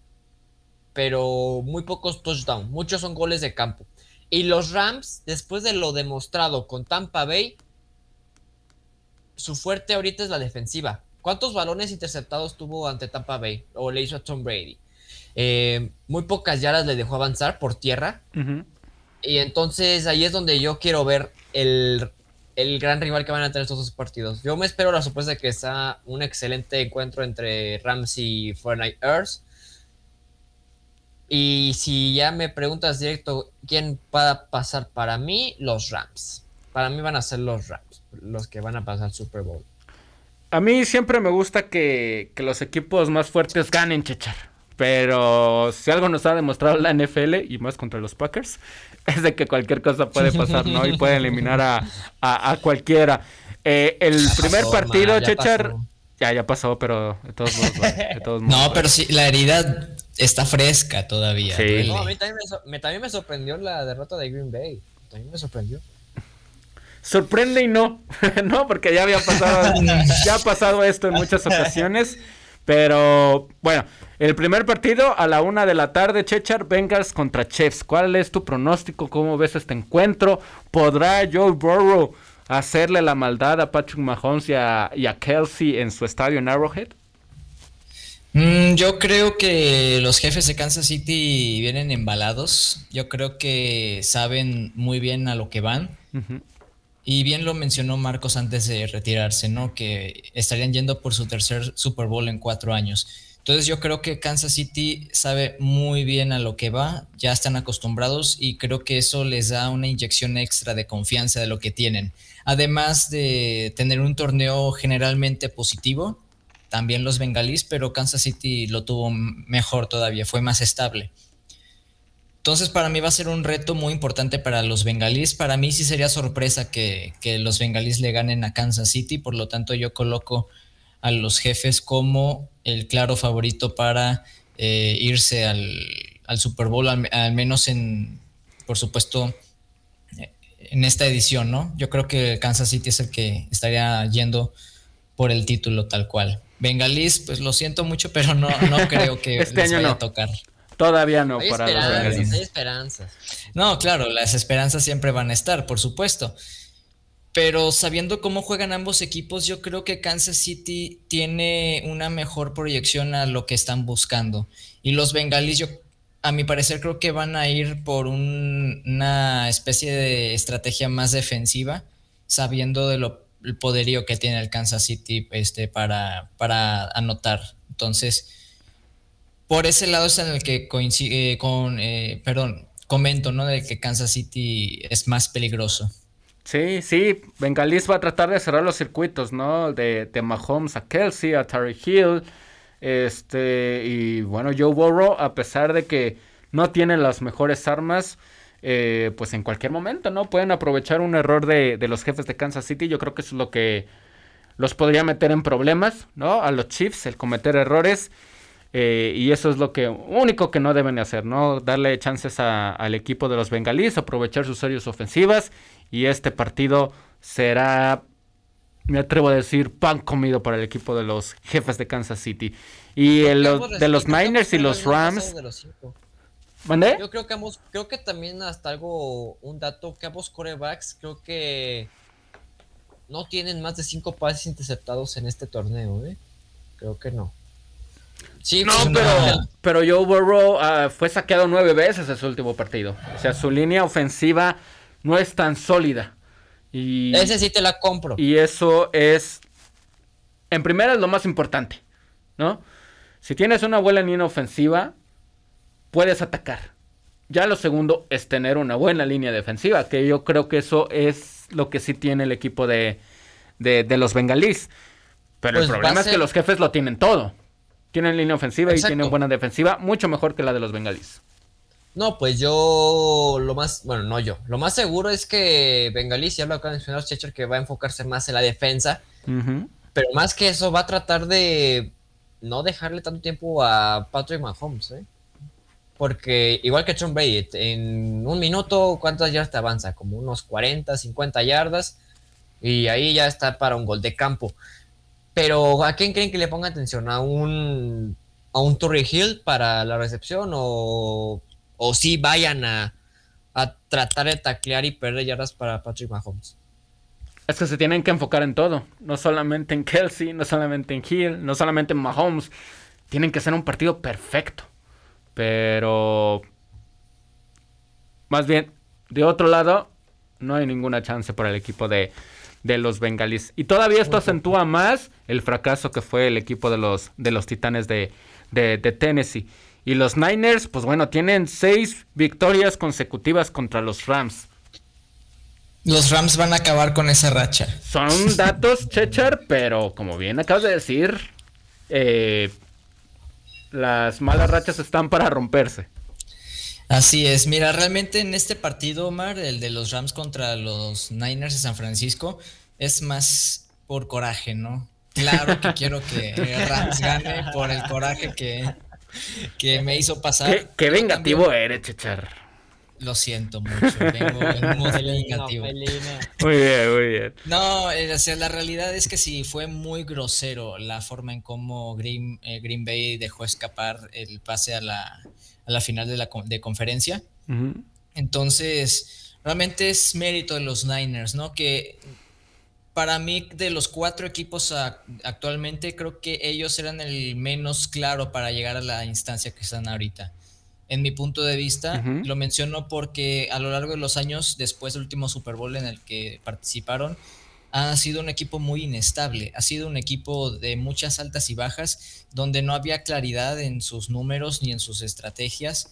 Pero muy pocos touchdowns, muchos son goles de campo. Y los Rams, después de lo demostrado con Tampa Bay, su fuerte ahorita es la defensiva. ¿Cuántos balones interceptados tuvo ante Tampa Bay o le hizo a Tom Brady? Eh, muy pocas yardas le dejó avanzar por tierra. Y entonces ahí es donde yo quiero ver el, gran rival que van a tener estos dos partidos. Yo me espero la sorpresa de que sea un excelente encuentro entre Rams y Fortnite Earth. Y si ya me preguntas directo quién va a pasar para mí, los Rams. Para mí van a ser los Rams, los que van a pasar Super Bowl. A mí siempre me gusta que, que los equipos más fuertes ganen, Chechar. Pero si algo nos ha demostrado la NFL, y más contra los Packers, es de que cualquier cosa puede pasar, ¿no? Y puede eliminar a, cualquiera. Eh, el primer partido, Chechar, ya, ya pasó, pero de todos modos. de todos modos no, pero sí, la herida está fresca todavía. Sí. No, a mí también me, también me sorprendió la derrota de Green Bay. También me sorprendió sorprende y no, no, porque ya había pasado, ya ha pasado esto en muchas ocasiones. Pero bueno, el primer partido a la una de la tarde, Chechar, Bengals contra Chiefs. ¿Cuál es tu pronóstico? ¿Cómo ves este encuentro? ¿Podrá Joe Burrow hacerle la maldad a Patrick Mahomes y a, Kelsey en su estadio en Arrowhead? Mm, yo creo que los jefes de Kansas City vienen embalados. Yo creo que saben muy bien a lo que van. Y bien lo mencionó Marcos antes de retirarse, ¿no? Que estarían yendo por su tercer Super Bowl en cuatro años. Entonces yo creo que Kansas City sabe muy bien a lo que va, ya están acostumbrados y creo que eso les da una inyección extra de confianza de lo que tienen. Además de tener un torneo generalmente positivo, también los bengalíes, pero Kansas City lo tuvo mejor todavía, fue más estable. Entonces para mí va a ser un reto muy importante para los bengalíes. Para mí sí sería sorpresa que, los bengalíes le ganen a Kansas City, por lo tanto yo coloco a los jefes como el claro favorito para eh, irse al, Super Bowl, al, menos en, por supuesto, en esta edición, ¿no? Yo creo que Kansas City es el que estaría yendo por el título tal cual. Bengalís, pues lo siento mucho, pero no, no creo que este les vaya a tocar. Todavía no para los Hay esperanzas. No, claro, las esperanzas siempre van a estar, por supuesto. Pero sabiendo cómo juegan ambos equipos, yo creo que Kansas City tiene una mejor proyección a lo que están buscando. Y los bengalíes, yo, a mi parecer, creo que van a ir por una especie de estrategia más defensiva, sabiendo de lo el poderío que tiene el Kansas City este, para, para anotar. Entonces, por ese lado es en el que coincide con, eh, perdón, comento, ¿no? De que Kansas City es más peligroso. Sí, sí, Bengalis va a tratar de cerrar los circuitos, ¿no? De, de Mahomes a Kelsey, a Terry Hill, este, y bueno, Joe Burrow, a pesar de que no tiene las mejores armas, eh, pues en cualquier momento, ¿no? Pueden aprovechar un error de, de los jefes de Kansas City, yo creo que eso es lo que los podría meter en problemas, ¿no? A los Chiefs, el cometer errores. Eh, y eso es lo que único que no deben hacer, ¿no? Darle chances al equipo de los bengalíes, aprovechar sus series ofensivas. Y este partido será, me atrevo a decir, pan comido para el equipo de los jefes de Kansas City. Y el, de los Niners y los Rams. ¿Mandé? Yo creo que ambos, creo que también hasta algo, un dato, que ambos corebacks creo que no tienen más de cinco pases interceptados en este torneo, ¿eh? Creo que no. Sí, no, pues, pero, pero Joe Burrow ah, fue saqueado nueve veces en su último partido. O sea, su línea ofensiva no es tan sólida. Y, Ese sí te la compro. Y eso es, en primera, es lo más importante, ¿no? Si tienes una buena línea ofensiva, puedes atacar. Ya lo segundo es tener una buena línea defensiva, que yo creo que eso es lo que sí tiene el equipo de, los bengalíes. Pero el pues problema es que los jefes lo tienen todo. Tienen línea ofensiva y tienen buena defensiva, mucho mejor que la de los bengalíes. No, pues yo lo más, bueno, no yo, lo más seguro es que Bengalís, ya lo acaba de mencionar Checher, que va a enfocarse más en la defensa, pero más que eso va a tratar de no dejarle tanto tiempo a Patrick Mahomes, ¿eh? Porque igual que Tom Brady, en un minuto, ¿cuántas yardas te avanza? Como unos 40, 50 yardas, y ahí ya está para un gol de campo. Pero ¿a quién creen que le ponga atención? ¿A un a un Torrey Hill para la recepción o, o si vayan a, a tratar de taclear y perder yardas para Patrick Mahomes. Es que se tienen que enfocar en todo, no solamente en Kelsey, no solamente en Hill, no solamente en Mahomes. Tienen que ser un partido perfecto. Pero más bien, de otro lado, no hay ninguna chance para el equipo de, de los Bengalis. Y todavía esto acentúa más el fracaso que fue el equipo de los, de los Titanes de, de, de Tennessee. Y los Niners, pues bueno, tienen seis victorias consecutivas contra los Rams. Los Rams van a acabar con esa racha. Son datos, Chechar, pero como bien acabas de decir, eh, las malas rachas están para romperse. Así es, mira, realmente en este partido, Omar, el de los Rams contra los Niners de San Francisco, es más por coraje, ¿no? Claro que quiero que Rams gane por el coraje que, que me hizo pasar. Qué, qué vengativo también... eres, Chechar. Lo siento mucho, tengo un modelo. Muy bien, muy bien. No, eh, o sea, la realidad es que sí, fue muy grosero la forma en cómo Green, eh, Green Bay dejó escapar el pase a la, a la final de la de conferencia. Uh -huh. Entonces, realmente es mérito de los Niners, ¿no? Que para mí, de los cuatro equipos a, actualmente, creo que ellos eran el menos claro para llegar a la instancia que están ahorita en mi punto de vista. Uh -huh. Lo menciono porque a lo largo de los años, después del último Super Bowl en el que participaron, ha sido un equipo muy inestable, ha sido un equipo de muchas altas y bajas, donde no había claridad en sus números ni en sus estrategias.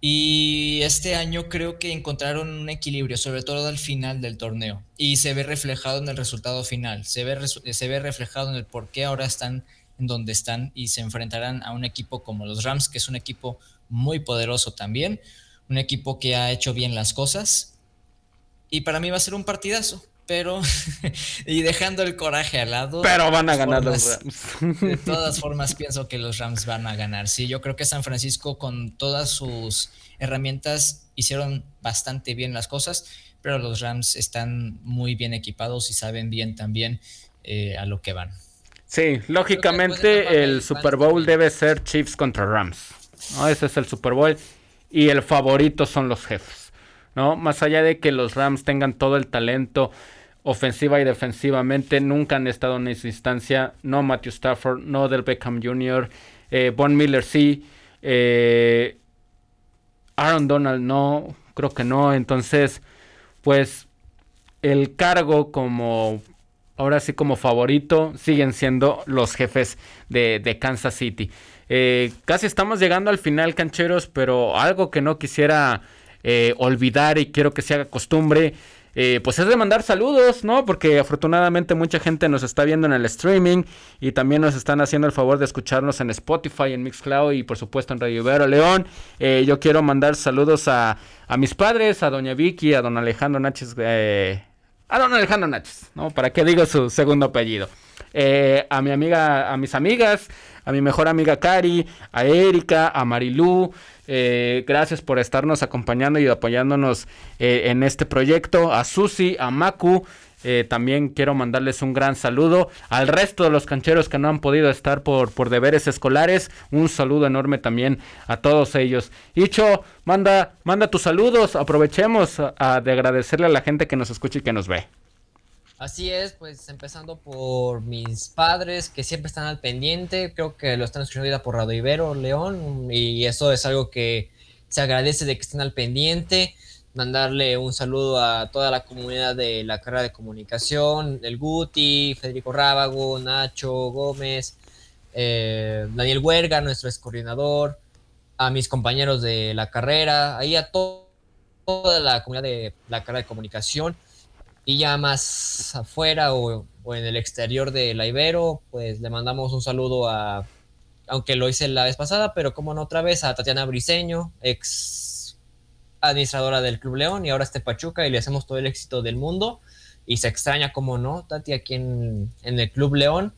Y este año creo que encontraron un equilibrio, sobre todo al final del torneo, y se ve reflejado en el resultado final, se ve, se ve reflejado en el por qué ahora están en donde están y se enfrentarán a un equipo como los Rams, que es un equipo muy poderoso también, un equipo que ha hecho bien las cosas y para mí va a ser un partidazo, pero y dejando el coraje al lado. Pero van a ganar formas, los Rams. de todas formas pienso que los Rams van a ganar. Sí, yo creo que San Francisco con todas sus herramientas hicieron bastante bien las cosas, pero los Rams están muy bien equipados y saben bien también eh, a lo que van. Sí, lógicamente el Super Bowl debe ser Chiefs contra Rams. ¿No? Ese es el Super Bowl. Y el favorito son los jefes. ¿no? Más allá de que los Rams tengan todo el talento ofensiva y defensivamente, nunca han estado en esa instancia. No Matthew Stafford, no Del Beckham Jr., eh, Von Miller sí, eh, Aaron Donald no, creo que no. Entonces, pues el cargo como ahora sí como favorito siguen siendo los jefes de, de Kansas City. Eh, casi estamos llegando al final, cancheros, pero algo que no quisiera eh, olvidar y quiero que se haga costumbre, eh, pues es de mandar saludos, ¿no? Porque afortunadamente mucha gente nos está viendo en el streaming y también nos están haciendo el favor de escucharnos en Spotify, en Mixcloud y por supuesto en Radio Ibero León. Eh, yo quiero mandar saludos a, a, mis padres, a doña Vicky, a don Alejandro Náchez, eh, a don Alejandro Náchez, ¿no? ¿Para qué digo su segundo apellido? Eh, a mi amiga, a mis amigas, a mi mejor amiga Cari, a Erika, a Marilú. Eh, gracias por estarnos acompañando y apoyándonos eh, en este proyecto. A Susi, a Maku. Eh, también quiero mandarles un gran saludo al resto de los cancheros que no han podido estar por, por deberes escolares. Un saludo enorme también a todos ellos. Icho, manda, manda tus saludos. Aprovechemos de agradecerle a la gente que nos escucha y que nos ve. Así es, pues empezando por mis padres que siempre están al pendiente, creo que lo están escuchando ya por Radio Ibero, León, y eso es algo que se agradece de que estén al pendiente. Mandarle un saludo a toda la comunidad de la carrera de comunicación, el Guti, Federico Rábago, Nacho Gómez, eh, Daniel Huerga, nuestro ex coordinador, a mis compañeros de la carrera, ahí a to toda la comunidad de la carrera de comunicación. Y ya más afuera o, o, en el exterior de la Ibero, pues le mandamos un saludo a, aunque lo hice la vez pasada, pero como no otra vez, a Tatiana Briseño, ex administradora del Club León y ahora este Pachuca y le hacemos todo el éxito del mundo. Y se extraña, como no, Tati, aquí en, en el Club León.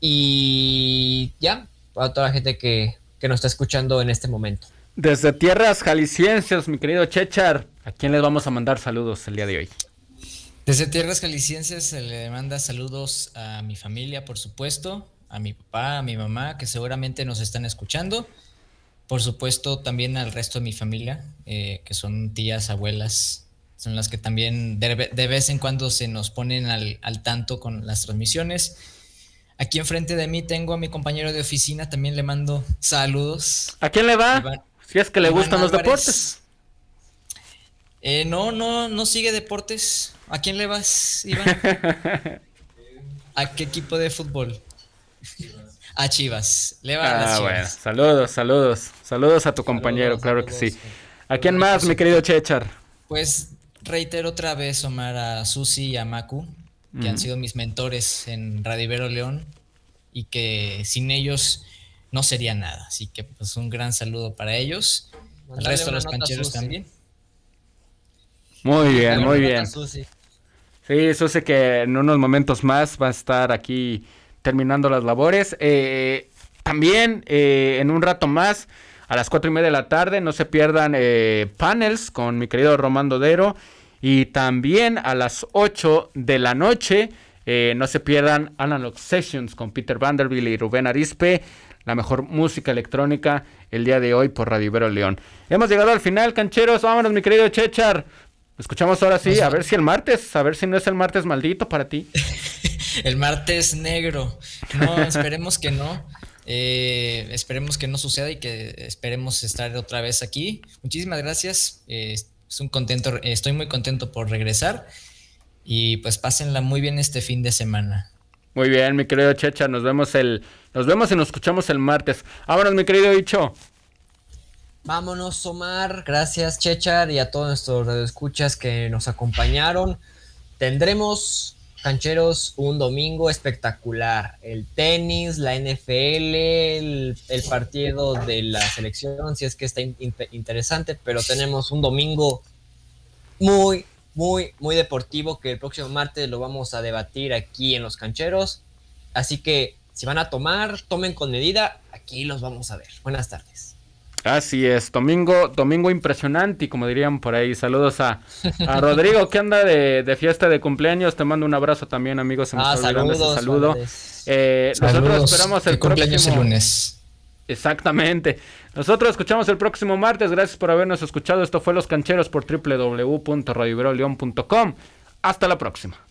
Y ya, a toda la gente que, que nos está escuchando en este momento. Desde tierras jaliscienses, mi querido Chechar, ¿a quién les vamos a mandar saludos el día de hoy? Desde Tierras Jaliscienses se le manda saludos a mi familia, por supuesto, a mi papá, a mi mamá, que seguramente nos están escuchando. Por supuesto, también al resto de mi familia, eh, que son tías, abuelas, son las que también de, vez en cuando se nos ponen al, tanto con las transmisiones. Aquí enfrente de mí tengo a mi compañero de oficina, también le mando saludos. ¿A quién le va? si es que le gustan los deportes. Eh, no, no, no sigue deportes. ¿A quién le vas, Iván? ¿A qué equipo de fútbol? A Chivas. Le va a ah, bueno. Saludos, saludos. Saludos a tu compañero, claro que sí. ¿A quién más, mi querido Chechar? Pues reitero otra vez, Omar, a Susi y a Maku, que han sido mis mentores en Radivero León y que sin ellos no sería nada. Así que pues un gran saludo para ellos. El resto de los cancheros también. Muy bien, muy bien. Sí, Susi que en unos momentos más va a estar aquí terminando las labores. Eh, también eh, en un rato más, a las cuatro y media de la tarde, no se pierdan eh, panels con mi querido Romando Dero. Y también a las 8 de la noche, no se pierdan Analog Sessions con Peter Vanderbilt y Rubén Arispe. La mejor música electrónica el día de hoy por Radio Ibero León. Hemos llegado al final, cancheros. Vámonos, mi querido Chechar. Escuchamos ahora sí, a ver si el martes, a ver si no es el martes maldito para ti. el martes negro. No, esperemos que no. Eh, esperemos que no suceda y que esperemos estar otra vez aquí. Muchísimas gracias. Eh, es un contento, estoy muy contento por regresar. Y pues pásenla muy bien este fin de semana. Muy bien, mi querido Checha, nos vemos el, nos vemos y nos escuchamos el martes. Vámonos, mi querido Icho. Vámonos, Omar. Gracias, Chechar, y a todos nuestros radioescuchas que nos acompañaron. Tendremos, cancheros, un domingo espectacular. El tenis, la NFL, el, partido de la selección, si es que está interesante, pero tenemos un domingo muy, muy, muy deportivo que el próximo martes lo vamos a debatir aquí en Los Cancheros. Así que si van a tomar, tomen con medida. Aquí los vamos a ver. Buenas tardes. Así es, domingo, domingo impresionante, y como dirían por ahí. Saludos a, Rodrigo que anda de, fiesta de cumpleaños. Te mando un abrazo también, amigos. ah, saludos, saludo. Eh, nosotros esperamos el próximo lunes. Exactamente. Nosotros escuchamos el próximo martes. Gracias por habernos escuchado. Esto fue Los Cancheros por www.radioveroleón.com. Hasta la próxima.